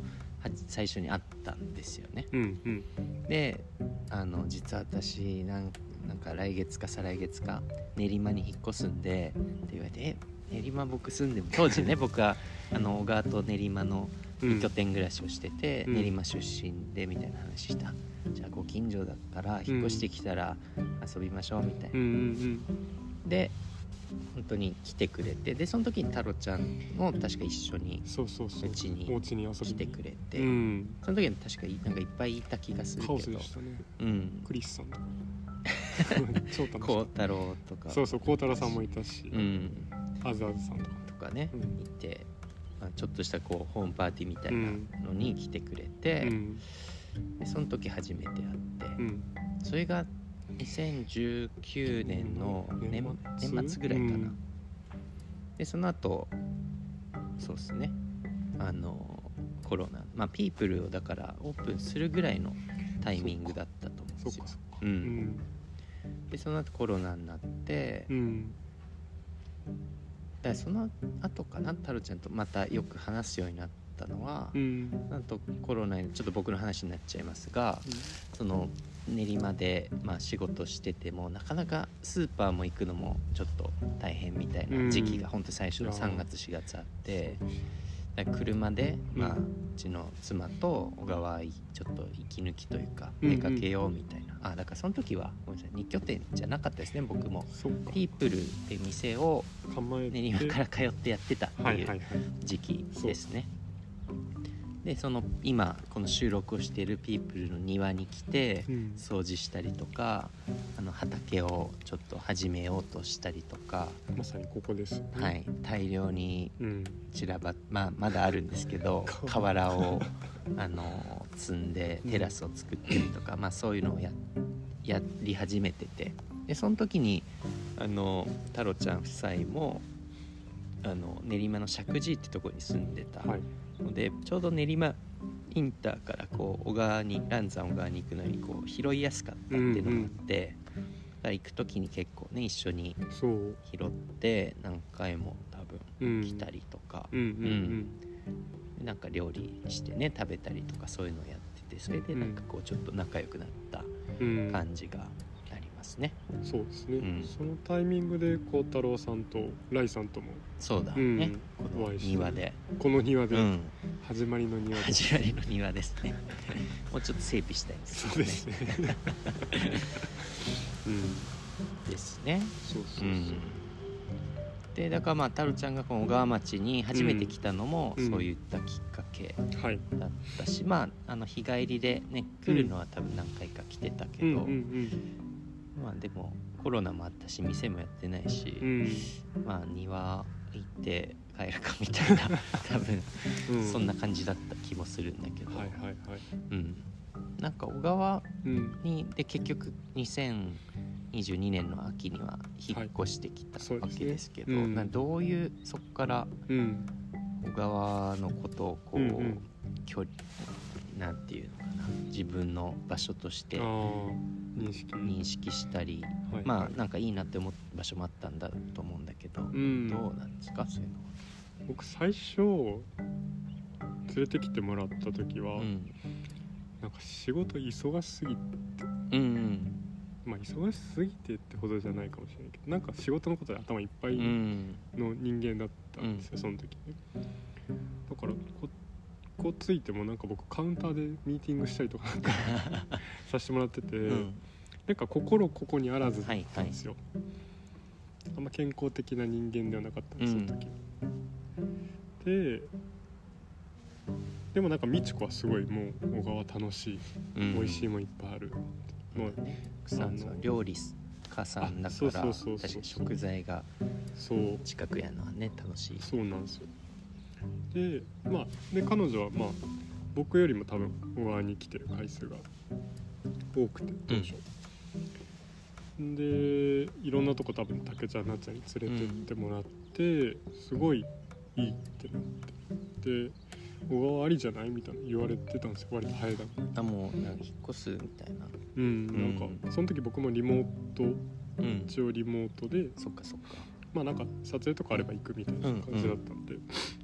は最初に会ったんですよね。うんうん。であの実は私なんなんか来月か再来月か練馬に引っ越すんでって言われて「え練馬僕住んでも当時ね 僕はあの小川と練馬のうん拠点暮らしをしてて、うん。練馬出身でみたいな話した。じゃあご近所だから引っ越してきたら遊びましょうみたいな、うんうんで本当に来てくれてでその時に太郎ちゃんも確か一緒にそうそうそう。うちに来てくれて、うん。その時に確かなんかいっぱいいた気がするけど。ね。うん。クリスさんとか超楽し孝かっ太郎とか。たそうそう孝太郎さんもいたし、うん。あずあずさんとかとかね、うん。いて、まあ、ちょっとしたこうホームパーティーみたいなのに来てくれて、うん。でその時初めて会って、うん。それが2019年の年年末？年末ぐらいかな、うん。でその後そうですね。あのコロナ。まあピープルをだからオープンするぐらいのタイミングだったと思うんですよ。かそう、うん。んでその後コロナになって、うん。だその後かな太郎ちゃんとまたよく話すようになったのは、うん。なんとコロナにちょっと僕の話になっちゃいますがその練馬で、まあ、仕事しててもなかなかスーパーも行くのもちょっと大変みたいな時期がうん本当最初のいや3月4月あって車で、まあ、ううんちの妻と小川いちょっと息抜きというか出かけようみたいな、あだからその時はごめんなさい2拠点じゃなかったですね僕も。ピープルっていう店を練馬から通ってやってたってはいいう時期ですね。でその今この収録をしているピープルの庭に来てうん。掃除したりとかあの畑をちょっと始めようとしたりとか、まさにここですよね。はい、大量にうん。散らばまあまだあるんですけど 瓦を あの積んでテラスを作ったりとか、まあ、そういうのをややり始めてて。でその時にあの太郎ちゃん夫妻もあの練馬の石神井ってところに住んでたはいので、ちょうど練馬インターからこう小川に蘭山小川に行くのにこう拾いやすかったっていうのもあって、だから行く時に結構ね一緒に拾って何回も多分うん。来たりとか、うんうんなんか料理してね食べたりとかそういうのをやっててそれでなんかこうちょっと仲良くなったうん。うん感じがありますね、そうですね、うん。そのタイミングで孝太郎さんとライさんともそうだね、うん。この庭で、この庭で、うん、始まりの庭で。始まりの庭ですね。もうちょっと整備したいんですそうですね。うん。ですね。そうそうそう、うん。でだからまあ太郎ちゃんがこの小川町に初めて来たのもうん。そういったきっかけはい。だったし、まああの日帰りでね来るのは多分何回か来てたけど、うんうんまあでもコロナもあったし店もやってないし、うん。まあ庭行って帰るかみたいな 多分うん。そんな感じだった気もするんだけど、はいはいはい。うん、なんか小川うん。にで結局2022年の秋には引っ越してきたわそうですね。けですけど、うん。などういうそこからうん。小川のことをこう、うんうん。距離なんていうのかな。自分の場所として認識。認識したり、はい。まあなんかいいなって思った場所もあったんだと思うんだけど、うん。どうなんですか？そういうの僕最初連れてきてもらった時は、は。うん。なんか仕事忙しすぎうんうん。まあ忙しすぎてってほどじゃないかもしれないけどなんか仕事のことで頭いっぱいうん。の人間だったんですよ、うん。その時ね。だからここうついてもなんか僕カウンターでミーティングしたりとか させてもらってて、うん。なんか心ここにあらずだはいったんですよ、あんま健康的な人間ではなかったんですうん。その時、ででもなんか美智子はすごいもう小川楽しい、うん。美味しいもんいっぱいある。もう奥さんあの料理家さんだから確かに食材がそう。近くやのはね楽しい。そうなんですよでまあで彼女はまあ僕よりも多分小川に来てる回数が多くて当初、でいろんなとこ多分竹ちゃんなっちゃんに連れてってもらって、すごいいいってなってで小川ありじゃないみたいな言われてたんですよ。割と早い段階あもうなんか引っ越すみたいな。うんなんか、その時僕もリモートうん。一応リモートでそっかそっか。まあなんか撮影とかあれば行くみたいな感じだったんで「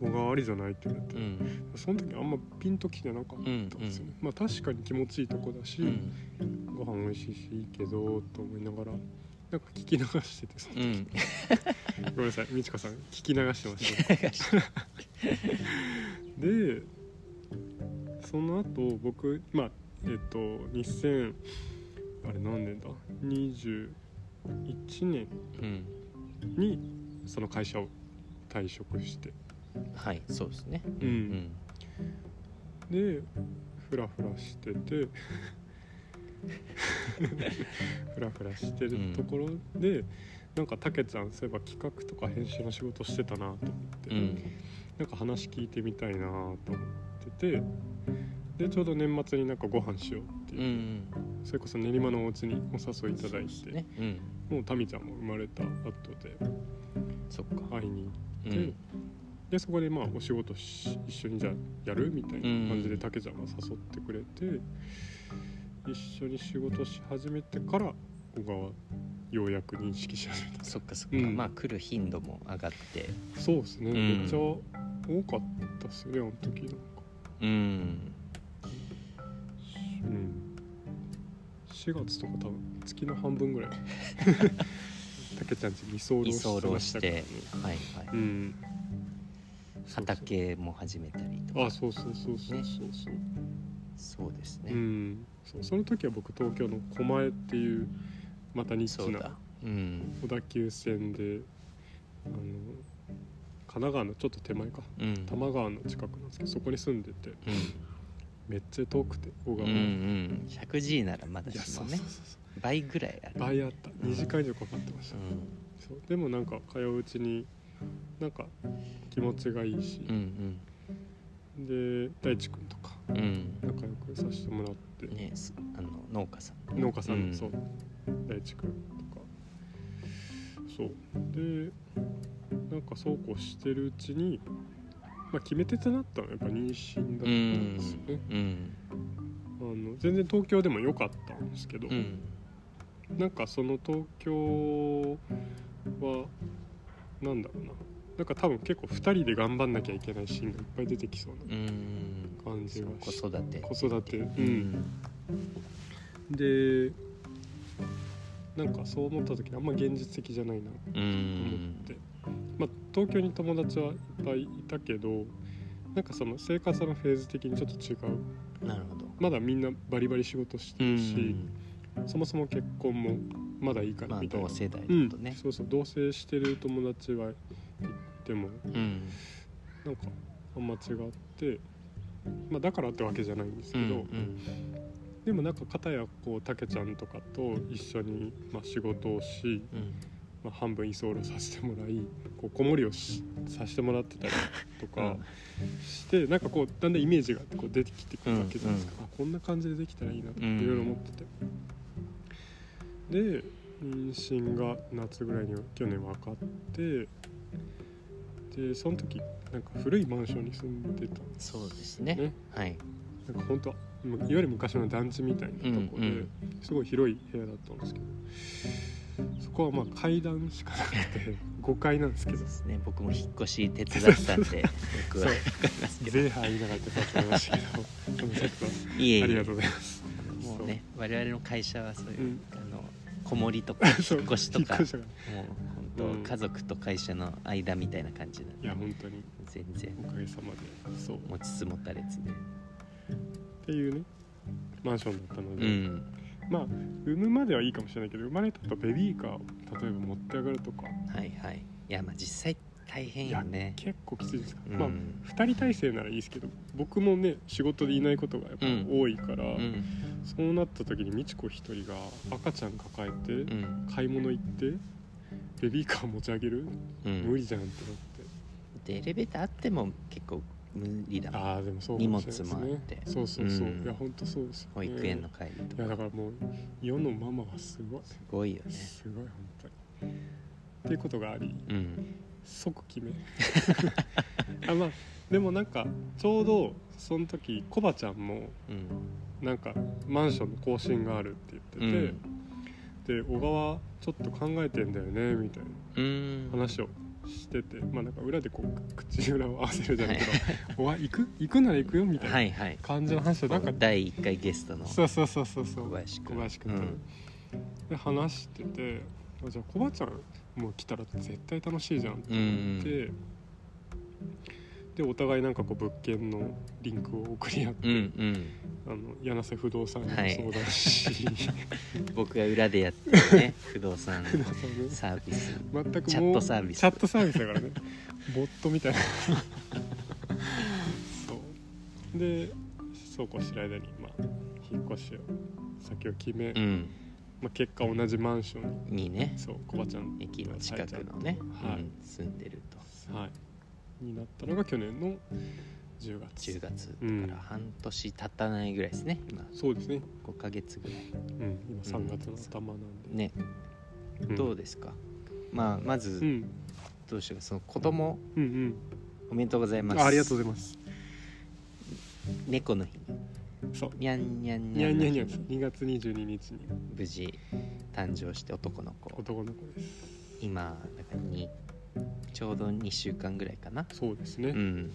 小川ありじゃない?」って言われて、うん。その時あんまピンときてなかったんですよね、まあ確かに気持ちいいとこだし、うん。ご飯美味しいしいいけどと思いながらなんか聞き流しててさ、うん。ごめんなさい美智子さん聞き流してました。でその後僕まあえっと2000あれ何年だ？21年うん。にその会社を退職してはいそうですね。うん。うんでフラフラしてて。フラフラしてるところで、なんかたけちゃんそういえば企画とか編集の仕事してたなと思って、うん。なんか話聞いてみたいなと思ってて。でちょうど年末になんかご飯しようってう。いう、ん。それこそ練馬のお家にお誘いいただいて、ね。うん。もうタミちゃんも生まれた後でそっか。会いにう行って、んでそこでまあお仕事し一緒にじゃあやるみたいな感じでたけちゃんが誘ってくれて、一緒に仕事し始めてから小川ようやく認識し始めた。そっかそっか。うん。まあ来る頻度も上がって。そうですね、うん。めっちゃ多かったっすよねあの時。なんかうん。うん。4月とか多分月の半分ぐらい。たけちゃんち居候居してましたから。ねてはいはい。うん畑も始めたりとか。あそうそうそうそうそう。そう、そうですね。うん。そうその時は僕東京の狛江っていうまたニッチな小田急線であの神奈川のちょっと手前か。うん。多摩川の近くなんですけどそこに住んでてめっちゃ遠くて小川うんうん。うん 100G ならまだしもね。倍ぐらいある。倍あった。2時間以上かかってました、うそう。でもなんか通ううちになんか気持ちがいいし、んで大地君とかうん。うん仲良くさせてもらって、ねすあの農家さん。農家さんうん。のそう。大地君とか。そう。でなんかそうこうしてるうちに、まあ、決め手となったのはやっぱ妊娠だったんですよね、うん。あの全然東京でも良かったんですけど、うん。なんかその東京はなんだろうな。なんか多分結構2人で頑張んなきゃいけないシーンがいっぱい出てきそうなうん。感じが子し育て。子育て。ううん。んでなんかそう思った時あんま現実的じゃないな。とう思んって、まあ、東京に友達はいっぱいいたけどなんかその生活のフェーズ的にちょっと違う。なるほど。まだみんなバリバリ仕事してうるし、ん。そもそも結婚もまだいいかまあらみたいな、同世代だうんとねそうそう同棲してる友達はいてもうんなんかあんま違って、まあ、だからってわけじゃないんですけど、うんうんでもなんか片やこうたけちゃんとかと一緒にまあ仕事をし、うん。まあ、半分居候させてもらいこう子守りをしさせてもらってたりとか して、なんかこうだんだんイメージがこう出てきてくるわけじゃないですか、あこんな感じでできたらいいなってうん。いろいろ思ってて、で妊娠が夏ぐらいに去年分かってでその時なんか古いマンションに住んでたんですそうですね。ねはい。なんか本当いわゆる昔の団地みたいなとこで、うんうん。すごい広い部屋だったんですけどそこはまあ階段しかなくて 5階なんですけど。ですね。僕も引っ越し手伝ったんで僕は分かりますけどゼーハー言いながら手伝ってましたけどその説はい。えいえ。ありがとうございます。もうね我々の会社はそういう、うんあの子守りとか 引っ越しとかもう本当、うん。家族と会社の間みたいな感じなんいでや本当に。全然。おかげさまでそう。っ持ちつ持たれつで。ていうねマンションだったので、うん。まあ産むまではいいかもしれないけど生まれた後ベビーカーを例えば持って上がるとか。はいはい。いやまあ実際大変よね。結構きついです。から、うん。まあ2人体制ならいいですけど僕もね仕事でいないことがやっぱ多いから、うん。そうなった時に美智子一人が赤ちゃん抱えてうん。買い物行ってベビーカー持ち上げる、うん。無理じゃんってなって。でエレベーターあっても結構無理だ。もんああでもそうかもしれないです荷物もあねって。そうそうそう、うん。いや本当そうですよね。保育園の帰りといやかだからもう世のママはすごい。すごいよね。すごい本当に。っていうことがあり。即うん決め あまあでもなんかちょうどその時コバちゃんもうん。なんかマンションの更新があるって言ってて、で小川ちょっと考えてんだよねみたいなうん。話をしててまあなんか裏でこう口裏を合わせるじゃないけど「おわ行く？行くなら行くよ」みたいな感じの話をなんか第1回ゲストのそうそうそうそうそう。小林君小林君と。ね、で話しててあじゃあコバちゃんもう来たら絶対楽しいじゃんって思って、でお互いなんかこう物件のリンクを送り合って、うんうん。あの柳瀬不動産にもはい。相談し、僕が裏でやってるね 不動産サービス。全くもうチャットサービス。チャットサービスだからね。ボットみたいな。そう。でそうこうしてる間に、まあ、引っ越しを先を決め、うんまあ、結果同じマンションに。にね。そうコバちゃん。駅の近くのね、はい。うん。住んでると。はい、になったのが去年の10月。10月うん。だから半年経たないぐらいですね今。そうですね、5ヶ月ぐらい。うん、今3月の頭なんで、ね、うん。どうですか？まあまずうん。どうしようか？その子供うんおめでとうございます。ありがとうございます。猫の日そう。にゃんにゃんにゃんにゃんにゃんの日2月22日に。無事誕生して男の子。男の子です。今だからにちょうど2週間ぐらいかな。そうですね、うん。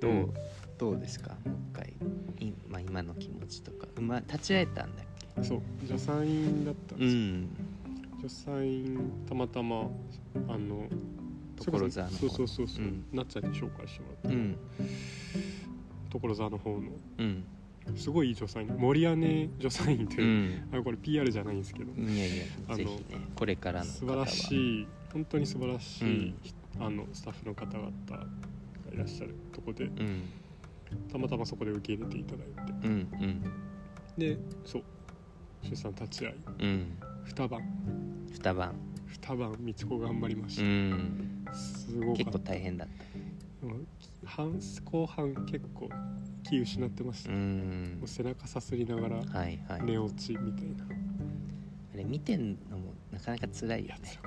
どう、うん。どうですか？もう一回。い、まあ、今の気持ちとか、ま、立ち会えたんだっけ？そう。助産院だったんうですよ、ん。助産院たまたまあの所沢の方。そう。そうそうそう、うん。なっちゃんに紹介してもらった、うん。所沢の方の。うんすごいいい助産院森屋根助産院ってういう、ん。あこれ PR じゃないんですけど、いやいやあのねこれからの素晴らしい本当に素晴らしい、うん。あのスタッフの方々がいらっしゃるとこでうん。たまたまそこで受け入れていただいて。うんうん。でそう出産立ち会いうん。二晩。二晩。二晩みちこ頑張りましうた、ん。すごか結構大変だった半後半結構気失ってました、うもんう背中さすりながらはいはい。寝落ちみたいな、あれ見てんのもなかなか辛いよやつね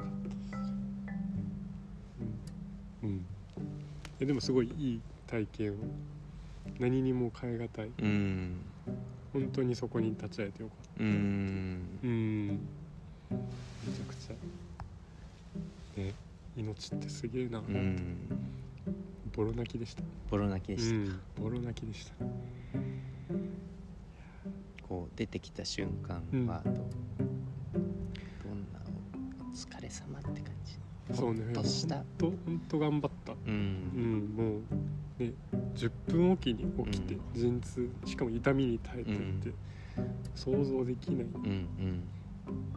うん、うん、えでもすごいいい体験を。何にも変え難い。うん。本当にそこに立ち会えてよかった。うん。うん。めちゃくちゃ。ね命ってすげえな、うんボロ泣きでした。ボロ泣きでした、うん、ボロ泣きでした。こう出てきた瞬間うん。はど,、どんなおお疲れ様って感じ。そうね。ほっとした。本当本当頑張った。ううんんもうね10分おきに起きてうん。陣痛しかも痛みに耐えてって、想像できない。うん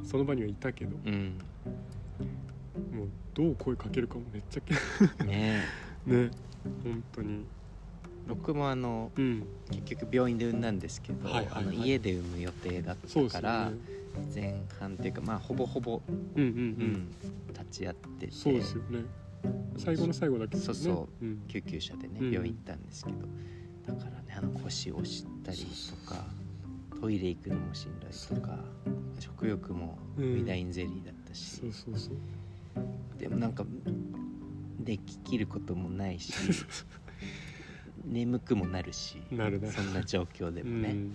その場にはいたけどうんうん。もうどう声かけるかもめっちゃけ ねえね。本当に。僕もあのうん。結局病院で産んだんですけど、はいはいはい。あの家で産む予定だったから、ね。前半っていうかまあほぼほぼ、うんうんううんん、立ち会ってて。そうですよね。最後の最後だけね。そうそう。ん。救急車でねうん。病院行ったんですけど、だからねあの腰を押したりとかトイレ行くのもしんどいとか食欲もうんウィダインゼリーだったし、そうそうそう。でもなんかでききることもないし 眠くもなるしなるな。そんな状況でもね、うん。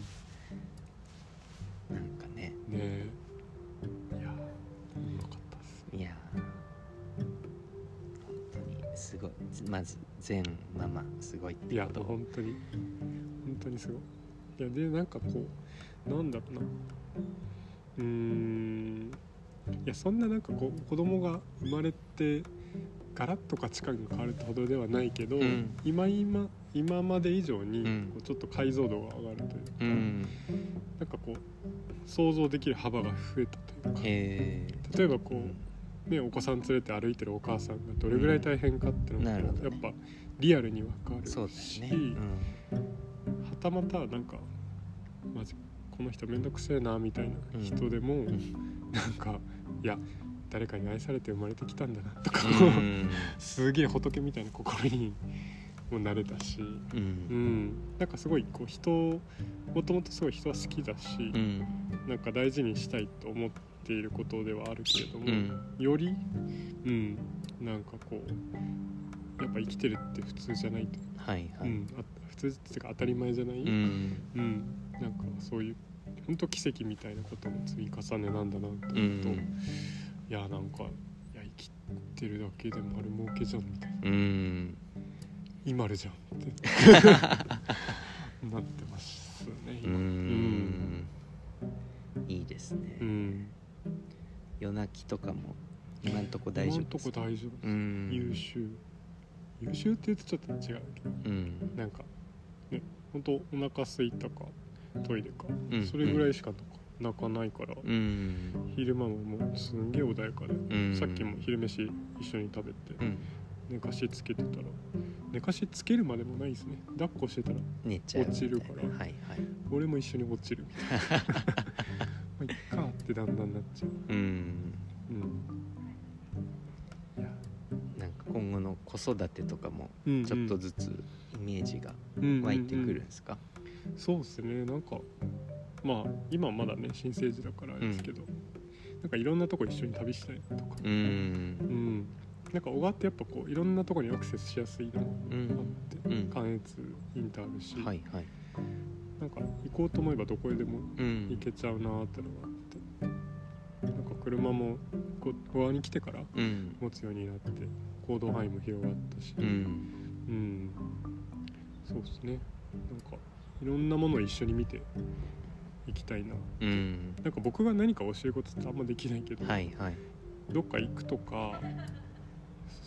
なんかね。ね。えいやうまかったです。いやー本当にすごい。まず全ママすごいっていや本当に。本当にすごい。いやでなんかこうなんだろうな。うーん。いやそんななんかこう子供が生まれてガラッと価値観が変わるってほどではないけど、うん。今今今まで以上にうん。こうちょっと解像度が上がるというか、うん。なんかこう想像できる幅が増えたというか例えばこうね、お子さん連れて歩いてるお母さんがどれぐらい大変かっていうのが、なるほどね。やっぱリアルに分かるしね、はたまたなんかマジこの人面倒くせえなみたいな人でも、ん。なんかいや誰かに愛されて生まれてきたんだなとか、うん。う んすげえ仏みたいな心にもなれたし、ううん。ん、なんかすごいこう人をもともとすごい人は好きだし、うん。なんか大事にしたいと思っていることではあるけれども、うん。より、うん、なんかこうやっぱ生きてるって普通じゃないと、はいはい。うん、あ普通っていうか当たり前じゃない、うん。うん、なんかそういう本当奇跡みたいなことの積み重ねなんだなってう思うと、いんやなんかいや生きてるだけで丸儲けじゃんみたいな。うん。イマルじゃんって。なってますねう今ん。いいですね、うん。夜泣きとかも今んとこ大丈今んと夫ですか？こ大丈夫、うん。優秀。優秀って言うとちょっと違うけど。うん。なんかね本当お腹空いたかトイレか、うん。それぐらいしかとか泣かないから、うん。昼間ももうすんげえ穏やかで、うん。さっきも昼飯一緒に食べて、うん。寝かしつけてたら。寝かしつけるまでもないですね。抱っこしてたら。寝ちゃうみたいな。落ちるから。はいはい。俺も一緒に落ちる。みたいなまあいっかってだんだんなっちゃう。うん。うん。いやなんか今後の子育てとかもちょっとずつイメージがうん湧いてくるんですか？そうですね。なんかまあ今まだね新生児だからあれですけど、なんかいろんなとこ一緒に旅したいなとか。うん。うん。なんか小川ってやっぱこういろんなとこにアクセスしやすいのもあって、うん。関越インターあるし、はいはい。なんか行こうと思えばどこへでもうん。行けちゃうなーってのがあって。なんか車も小川に来てからうん。持つようになって行動範囲も広がったし、うん。うん。そうですね。なんかいろんなものを一緒に見ていきたいな。うん。なんか僕が何か教えることってあんまできないけど、はいはい。どっか行くとか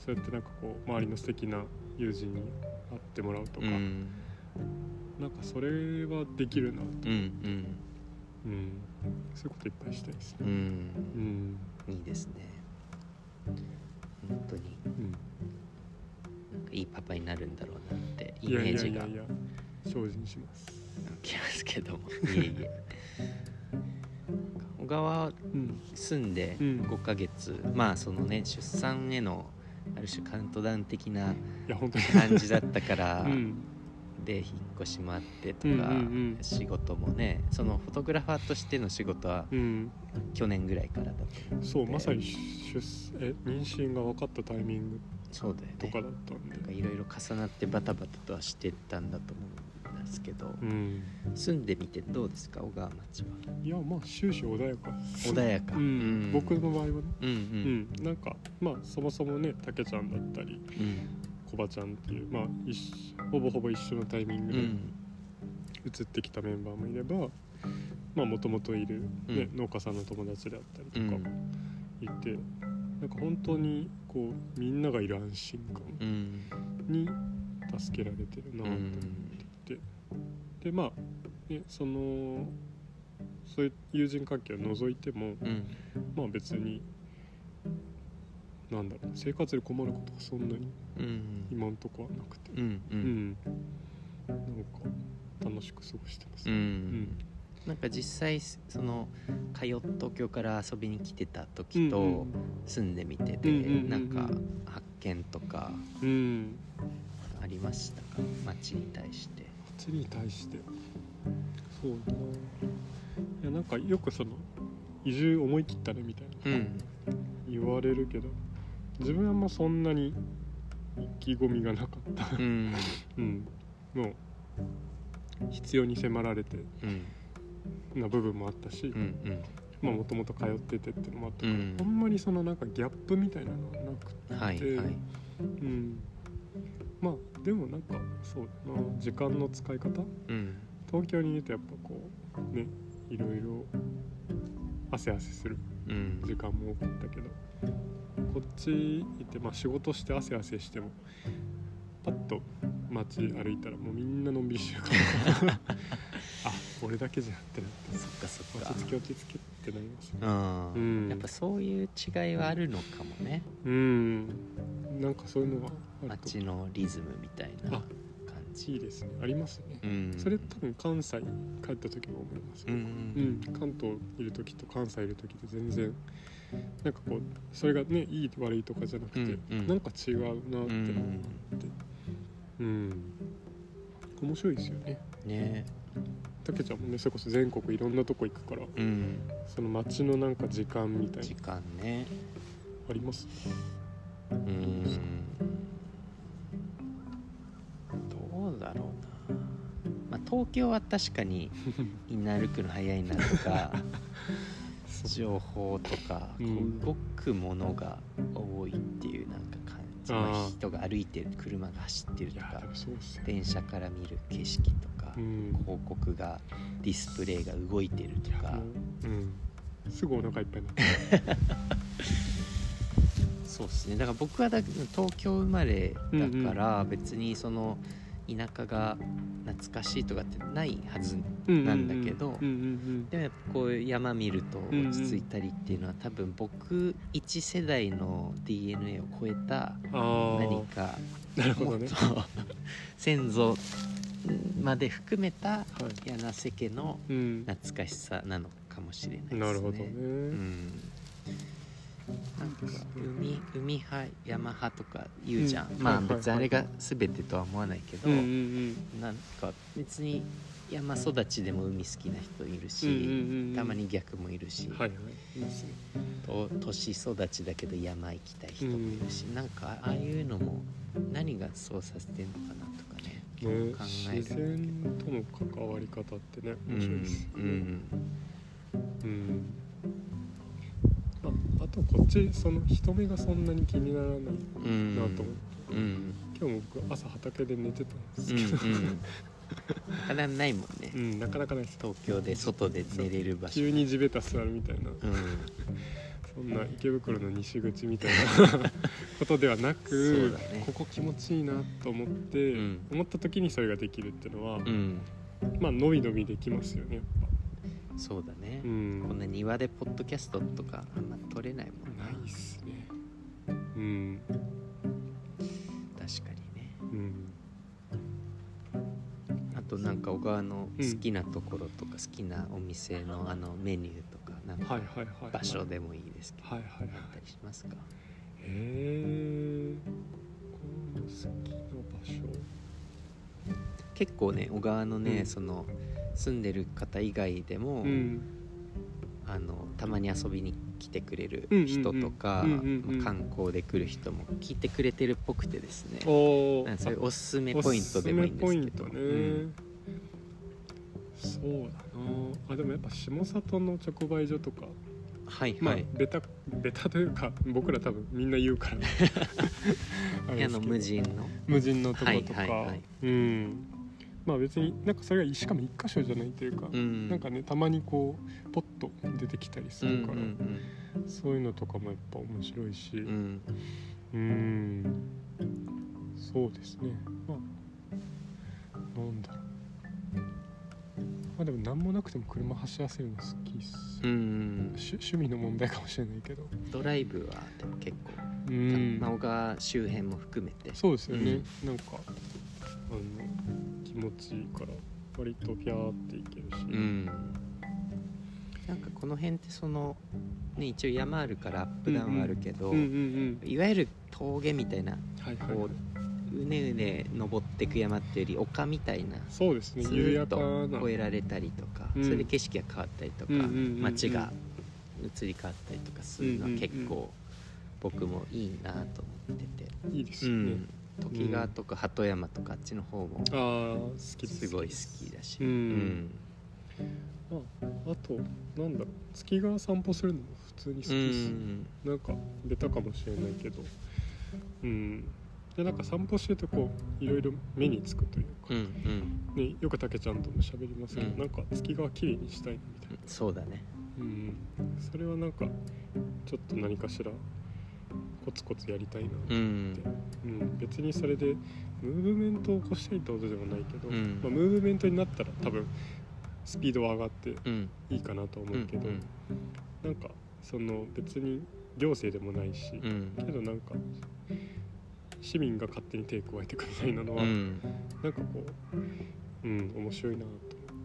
そうやってなんかこう周りの素敵な友人に会ってもらうとか、うん。なんかそれはできるなと、うんうん。うん、そういうこといっぱいしたいですね。うん。うん。いいですね。本当に。うん、なんかいいパパになるんだろうなってイメージが。精進します。きますけども。いえいえ。小川うん住んでうん。5ヶ月、まあそのね出産へのある種カウントダウン的な。感じだったから、うん。で引っ越しもあってとか、うんうんうん。仕事もねそのフォトグラファーとしての仕事はうん、去年ぐらいからだと思うそうまさに出え妊娠が分かったタイミングそうだよね。とかだったんで、いろいろ重なってバタバタとはしてたんだと思う。んですけど、うん、住んでみてどうですか小川町は？いやまあ終始穏やか。です穏やか、うん。僕の場合はね、うんううん。ん。なんかまあそもそもねたけちゃんだったりうん。コバちゃんっていうまあほぼほぼ一緒のタイミングでうん。移ってきたメンバーもいればまあもともといる、ねうん。農家さんの友達であったりうんとかもいて、なんか本当にこうみんながいる安心感うん。に助けられてるなと思うん。って、でまあ、ね、そのそういう友人関係を除いてもうん。まあ別になんだろう生活で困ることがそんなにうん。今んとこはなくて。うんううん。ん、なんか楽しく過ごしてます、うん。うん。なんか実際その通っ東京から遊びに来てた時と住んでみてて、なんか発見とかうん。ありましたか？街に対して街に対して。そう。だないやなんかよくその移住思い切ったねみたいな。うん。言われるけど自分はあんまそんなに意気込みがなかった。うん。うん。もう必要に迫られてうん。な部分もあったしうんうん。まあもともと通っててっていうのもあったから、うん。あんまりそのなんかギャップみたいなのはなくて、はいはい。うん、まあでもなんかそうだな時間の使い方？うん。東京にいるとやっぱこうねいろいろ汗汗するうん。時間も多かったけどこっち行って、まあ、仕事して汗汗してもパッと街歩いたらもうみんなのんびりしてるから。あ 俺だけじゃんってなって。そっかそっか。落ち着け落ち着けってなりますね。あうん。やっぱそういう違いはあるのかもね。うん。なんかそういうのはあると街のリズムみたいなあ感いじいですね。ありますね、うん。それ多分関西帰った時も思いますううんん、関東いる時と関西いる時って全然なんかこうそれがねいい悪いとかじゃなくて、うんうん。なんか違うなってのがあってうん、面白いですよね。ねたけちゃんもねそれこそ全国いろんなとこ行くからうん。その街のなんか時間みたい時な間ね。あります？うん。どうだろうな。まあ、東京は確かにみんな歩くの早いなとか 情報とか、うん。こう動くものが多いっていうなんか感じ、あーまあ人が歩いてる車が走ってるとか電車から見る景色とか、うん。広告がディスプレイが動いてるとか。ううん。すぐお腹いっぱいになって そうですね。だから僕はだ東京生まれだから別にその田舎が懐かしいとかってないはずなんだけどでもやっぱこう山見ると落ち着いたりっていうのは多分僕一世代の DNA を超えた何かなるほどね。もっと先祖まで含めたは柳瀬家の懐かしさなのかもしれないですね。なるほどね、うん、なんか海海派山派とか言うじゃん、まあうんはいはいはい。別にあれが全てとは思わないけど、うんうんうん。なんか別に山育ちでも海好きな人いるし、うんうんうんうん。たまに逆もいるし、はいはい。と都市育ちだけど山行きたい人もいるし、なんかああいうのも何がそうさせてんのかなとかねね考える自然との関わり方ってね面白いですよね。うんうんまあ、あとこっちその人目がそんなに気にならないうんなと思って、うん。うん。今日も僕朝畑で寝てたんですうんけど、うんなかなかないもんね、うんなかなかないです。東京で外で寝れる場所。急に地べた座るみたいな。うん。そんな池袋の西口みたいな。ことではなく、ね。ここ気持ちいいなと思って、うん。思った時にそれができるっていうのは、うん。まあ伸び伸びできますよねやっそうだね。ぱ、うん。こんな庭でポッドキャストとかあんま撮れないもんな。ないっすね。うん。確かにね。うん。あとなんか小川の好きなところとか好きなお店のあのメニューとかなんか場所でもいいですけど、はいはいはい。あったりしますか？へえこの好きな場所結構ね小川のね、うん。その住んでる方以外でも、うん。あのたまに遊びに来てくれるうんうんうん。人とか、うんうんうんまあ観光で来る人も聞いてくれてるっぽくてですね。おなんかそういうおすすめポイントでもいいんですけど。おすすめポイントね、そうだな。あでもやっぱ下里の直売所とか。まあはい。はい、ベタベタというか僕ら多分みんな言うから あれあのですけど。無人の。無人のとことか、はいはいはい。うんまあ別になんかそれがしかも一箇所じゃないというか、うん。なんかねたまにこうポッと出てきたりするから、うんうんそういうのとかもやっぱ面白いしうん。うんうん。そうですね。まあなんだろう。まあでも何もなくても車走らせるの好きっす、うん趣趣味の問題かもしれないけど。ドライブはでも結構、うん。まあ小川周辺も含めて。そうですよね、なんかあの気持ちいいから割とピャーっていけるし、うん。なんかこの辺ってそのね一応山あるからアップダウンはあるけど、うんうんうんいわゆる峠みたいなはいはい、こううねうね登ってく山っていうより丘みたいなそうですねず緩やかーっとな越えられたりとか、うん。それで景色が変わったりとか、うんうんうんうん。街が移り変わったりとかするのは結うんうん構僕もいいなと思ってて、いいですね、ん、時川とか鳩山とかあっちの方もああ好きです。すごい好きだし、うん。まあ、あとなんだろう月川散歩するのも普通に好きうん。です、なんかベタかもしれないけど。うん。でなんか散歩してるとこういろいろ目につくというか、うんうん。ね、よくたけちゃんとも喋りますけど、うん。なんか月川きれいにしたいなみたいな。そうだね。うん、それはなんかちょっと何かしらコツコツやりたいな、ううん。ん別にそれでムーブメントを起こしたいってことでもないけど、うん。まあ、ムーブメントになったら多分スピードは上がってうん。いいかなと思うんうけど、なんかその別に行政でもないし、うん。けどなんか市民が勝手に手を加えてくみたいなのは、うん。なんかこううん面白いなと。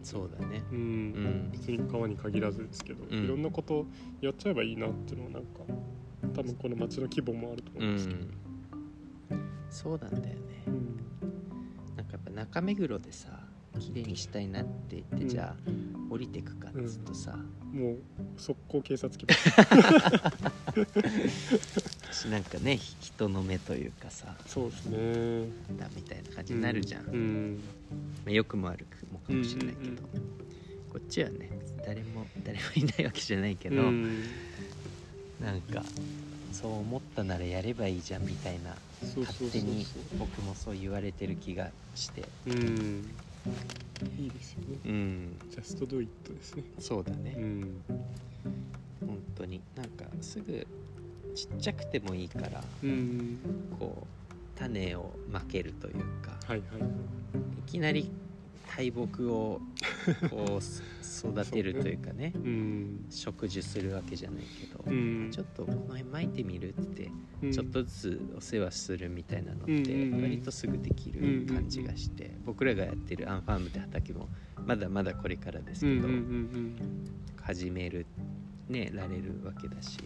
そうだね。うん。うん。別に川に限らずですけど、うん。いろんなことやっちゃえばいいなっていうのはなんか多分この町の規模もあると思ううんですけど、ん。そうなんだよね。うん。なんかやっぱ中目黒でさ綺麗にしたいなって言って、うん。じゃあ降りてくかっつうとさ、もう速攻警察来ます。なんかねひ人の目というかさ。そうですね。だみたいな感じになるじゃん、まうん。あ、良くも悪くもかもしれないけど、うんうん。こっちはね誰も誰もいないわけじゃないけど、うんなんかそう思ったならやればいいじゃんみたいな勝手に僕もそう言われてる気がして。うん。いいですよね。うん。ジャストドイットですね。そうだね、うん。本当に。なんかすぐちっちゃくてもいいからうん。こう種をまけるというか。はいはい。いきなり大木をこうす 育てるというかね。うん。植樹するわけじゃないけど、うん。ちょっとこの辺巻いてみるってうん。ちょっとずつお世話するみたいなのっうんて割とすぐできる感じがして僕らがやってるアンファームって畑もまだまだこれからですけど始めるねられるわけだし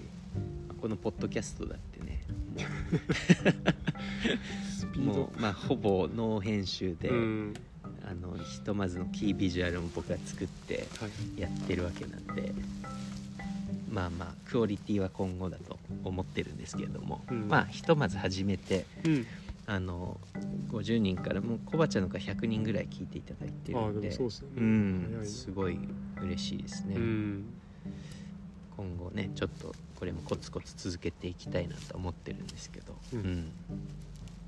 まあこのポッドキャストだってね もうまあほぼノー編集でうんあのひとまずのキービジュアルも僕が作ってはい。やってるわけなんでまあまあクオリティは今後だと思ってるんですけれども、うん。まあひとまず始めてうん。あの50人からもうコバちゃんのが100人ぐらい聞いていただいてるんでね。うんすごい嬉しいですね、うん。今後ねちょっとこれもコツコツ続けていきたいなと思ってるんですけど、うん。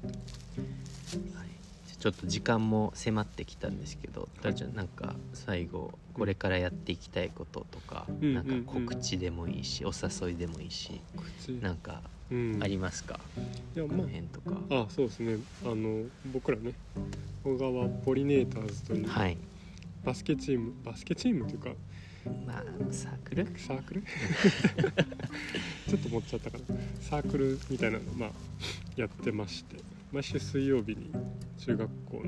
はい、ちょっと時間も迫ってきたんですけどたらちゃんなんか最後これからやっていきたいこととか、うん。なんか告知でもいいし、お誘いでもいいし口なんかうん。ありますか、いやこのま辺とか、ああそうですね。あの僕らね小川ポリネーターズというはい。バスケチームバスケチームというかまあサークル？サークル？ちょっと持っちゃったかな。サークルみたいなのまあやってまして毎週水曜日に中学校の、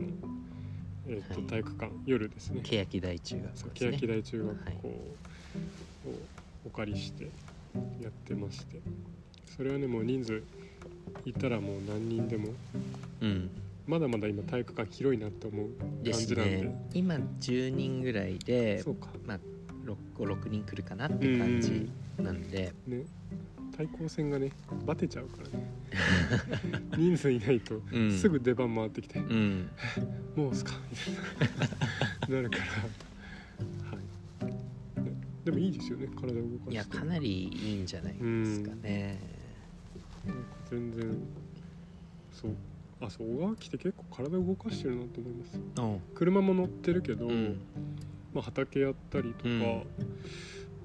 えーとはい。体育館夜ですね。欅台中学そう校ですね。欅台中学はい。校をお借りしてやってまして。それはねもう人数いたらもう何人でもうん。まだまだ今体育館広いなって思うです感じなんで。ね今10人ぐらいでそうか。まあ56人来るかなって感じなんで、ね対抗戦がねバテちゃうからね。人数いないとうん。すぐ出番回ってきて、うん。もうすか。みたいな。なるから。はい、ねでもいいですよね体を動かして。いやかなりいいんじゃないですかね。なん。か全然。そう。あそう小川来て結構体を動かしてるなと思います。うん。車も乗ってるけど、うん。まあ、畑やったりとか、うん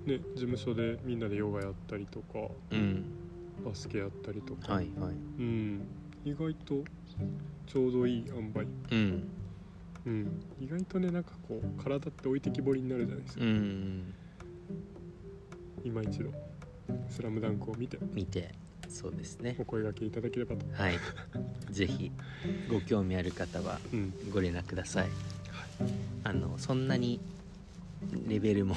ね、事務所でみんなでヨガやったりとかうん。バスケやったりとか、はいはい。うん、意外とちょうどいい塩梅、うん。うん、意外とねなんかこう体って置いてきぼりになるじゃないですか、うん。今一度「スラムダンクを見て。見て。そうですね。お声掛けいただければと、はい。ぜひご興味ある方はうん、ご連絡ください。あのそんなにレベルも。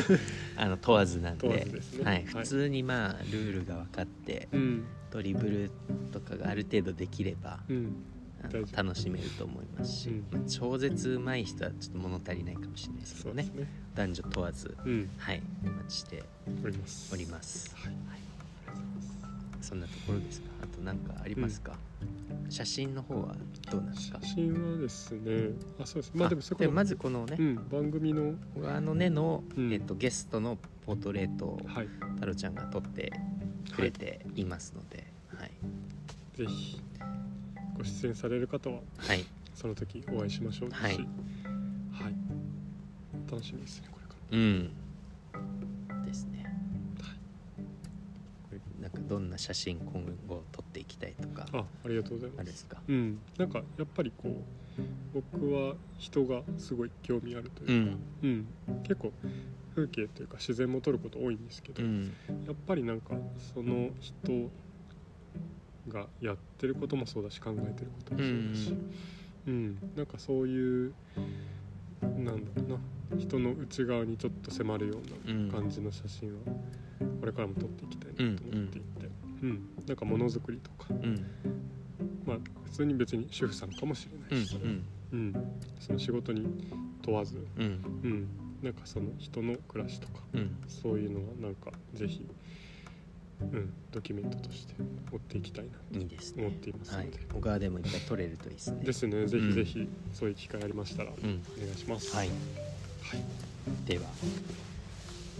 あの問わずなんで。ね。はい、はい。普通にまあルールが分かってうん。ドリブルとかがある程度できればうん。あの楽しめると思いますし、うん。まあ超絶うまい人はちょっと物足りないかもしれないですけどねね。男女問わずうん。はい。お待ちしております。おります、はい。はい。そんなところですか？あと何かありますか、写真の方はどうなんですか？写真はですねあそうです。まあでもそこでまずこのねうん、番組の小川の根の、うん。えっと、ゲストのポートレートをはい。太郎ちゃんが撮ってくれていますので、はい。ぜひご出演される方ははい。その時お会いしましょう。しはい。はい。楽しみですねこれから。うん。ですね、これなんかどんな写真今後撮っていきたいとかあありがとうございまあれですすか？うん。なんかやっぱりこう僕は人がすごい興味あるとういうか、ん。うん。結構風景というか自然も撮ること多いんですけど、うん。やっぱりなんかその人がやってることもそうだし考えてることもそうだし、うん。なんかそういうなんだろうな。人の内側にちょっと迫るような感じの写真はこれからも撮っていきたいなと思っていて、うん。なんかものづくりとか。うん。まあ普通に別に主婦さんかもしれうんないし、うんその仕事に問わず、うん。うん、なんかその人の暮らしとかうん。そういうのはなんかぜひうん、ドキュメントとして追っていきたいないいですね。と思っていますはい。ので、小川でもいっぱい取れるといいですね。ですね。ぜうん。ひぜひそういう機会ありましたらおうん。願いします、はい。はい。では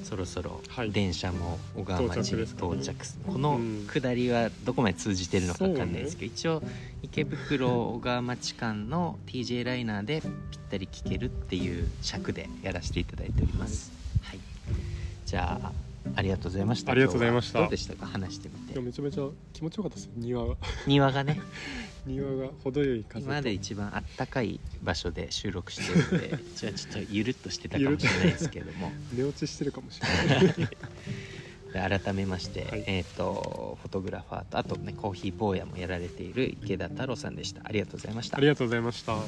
そろそろはい。電車も小川町に到到着着ですこのうん。下りはどこまで通じてるのか分かんないですけど、一応池袋小川町間の TJ ライナーでぴったり聞けるっていう尺でやらせていただいております、はい。じゃあありがとうございました。ありがとうございました。どうでしたか？話してみいやてめちゃめちゃ気持ちよかったです。庭。が庭がね。庭が程よい風と。今まで一番あったかい場所で収録してるのでじゃあちょっとゆるっとしてたかもしれないですけども。寝落ちしてるかもしれない。で改めまして、はい。えっ、とフォトグラファーとあとねコーヒー坊やもやられている池田太郎さんでした。ありがとうございました。ありがとうございました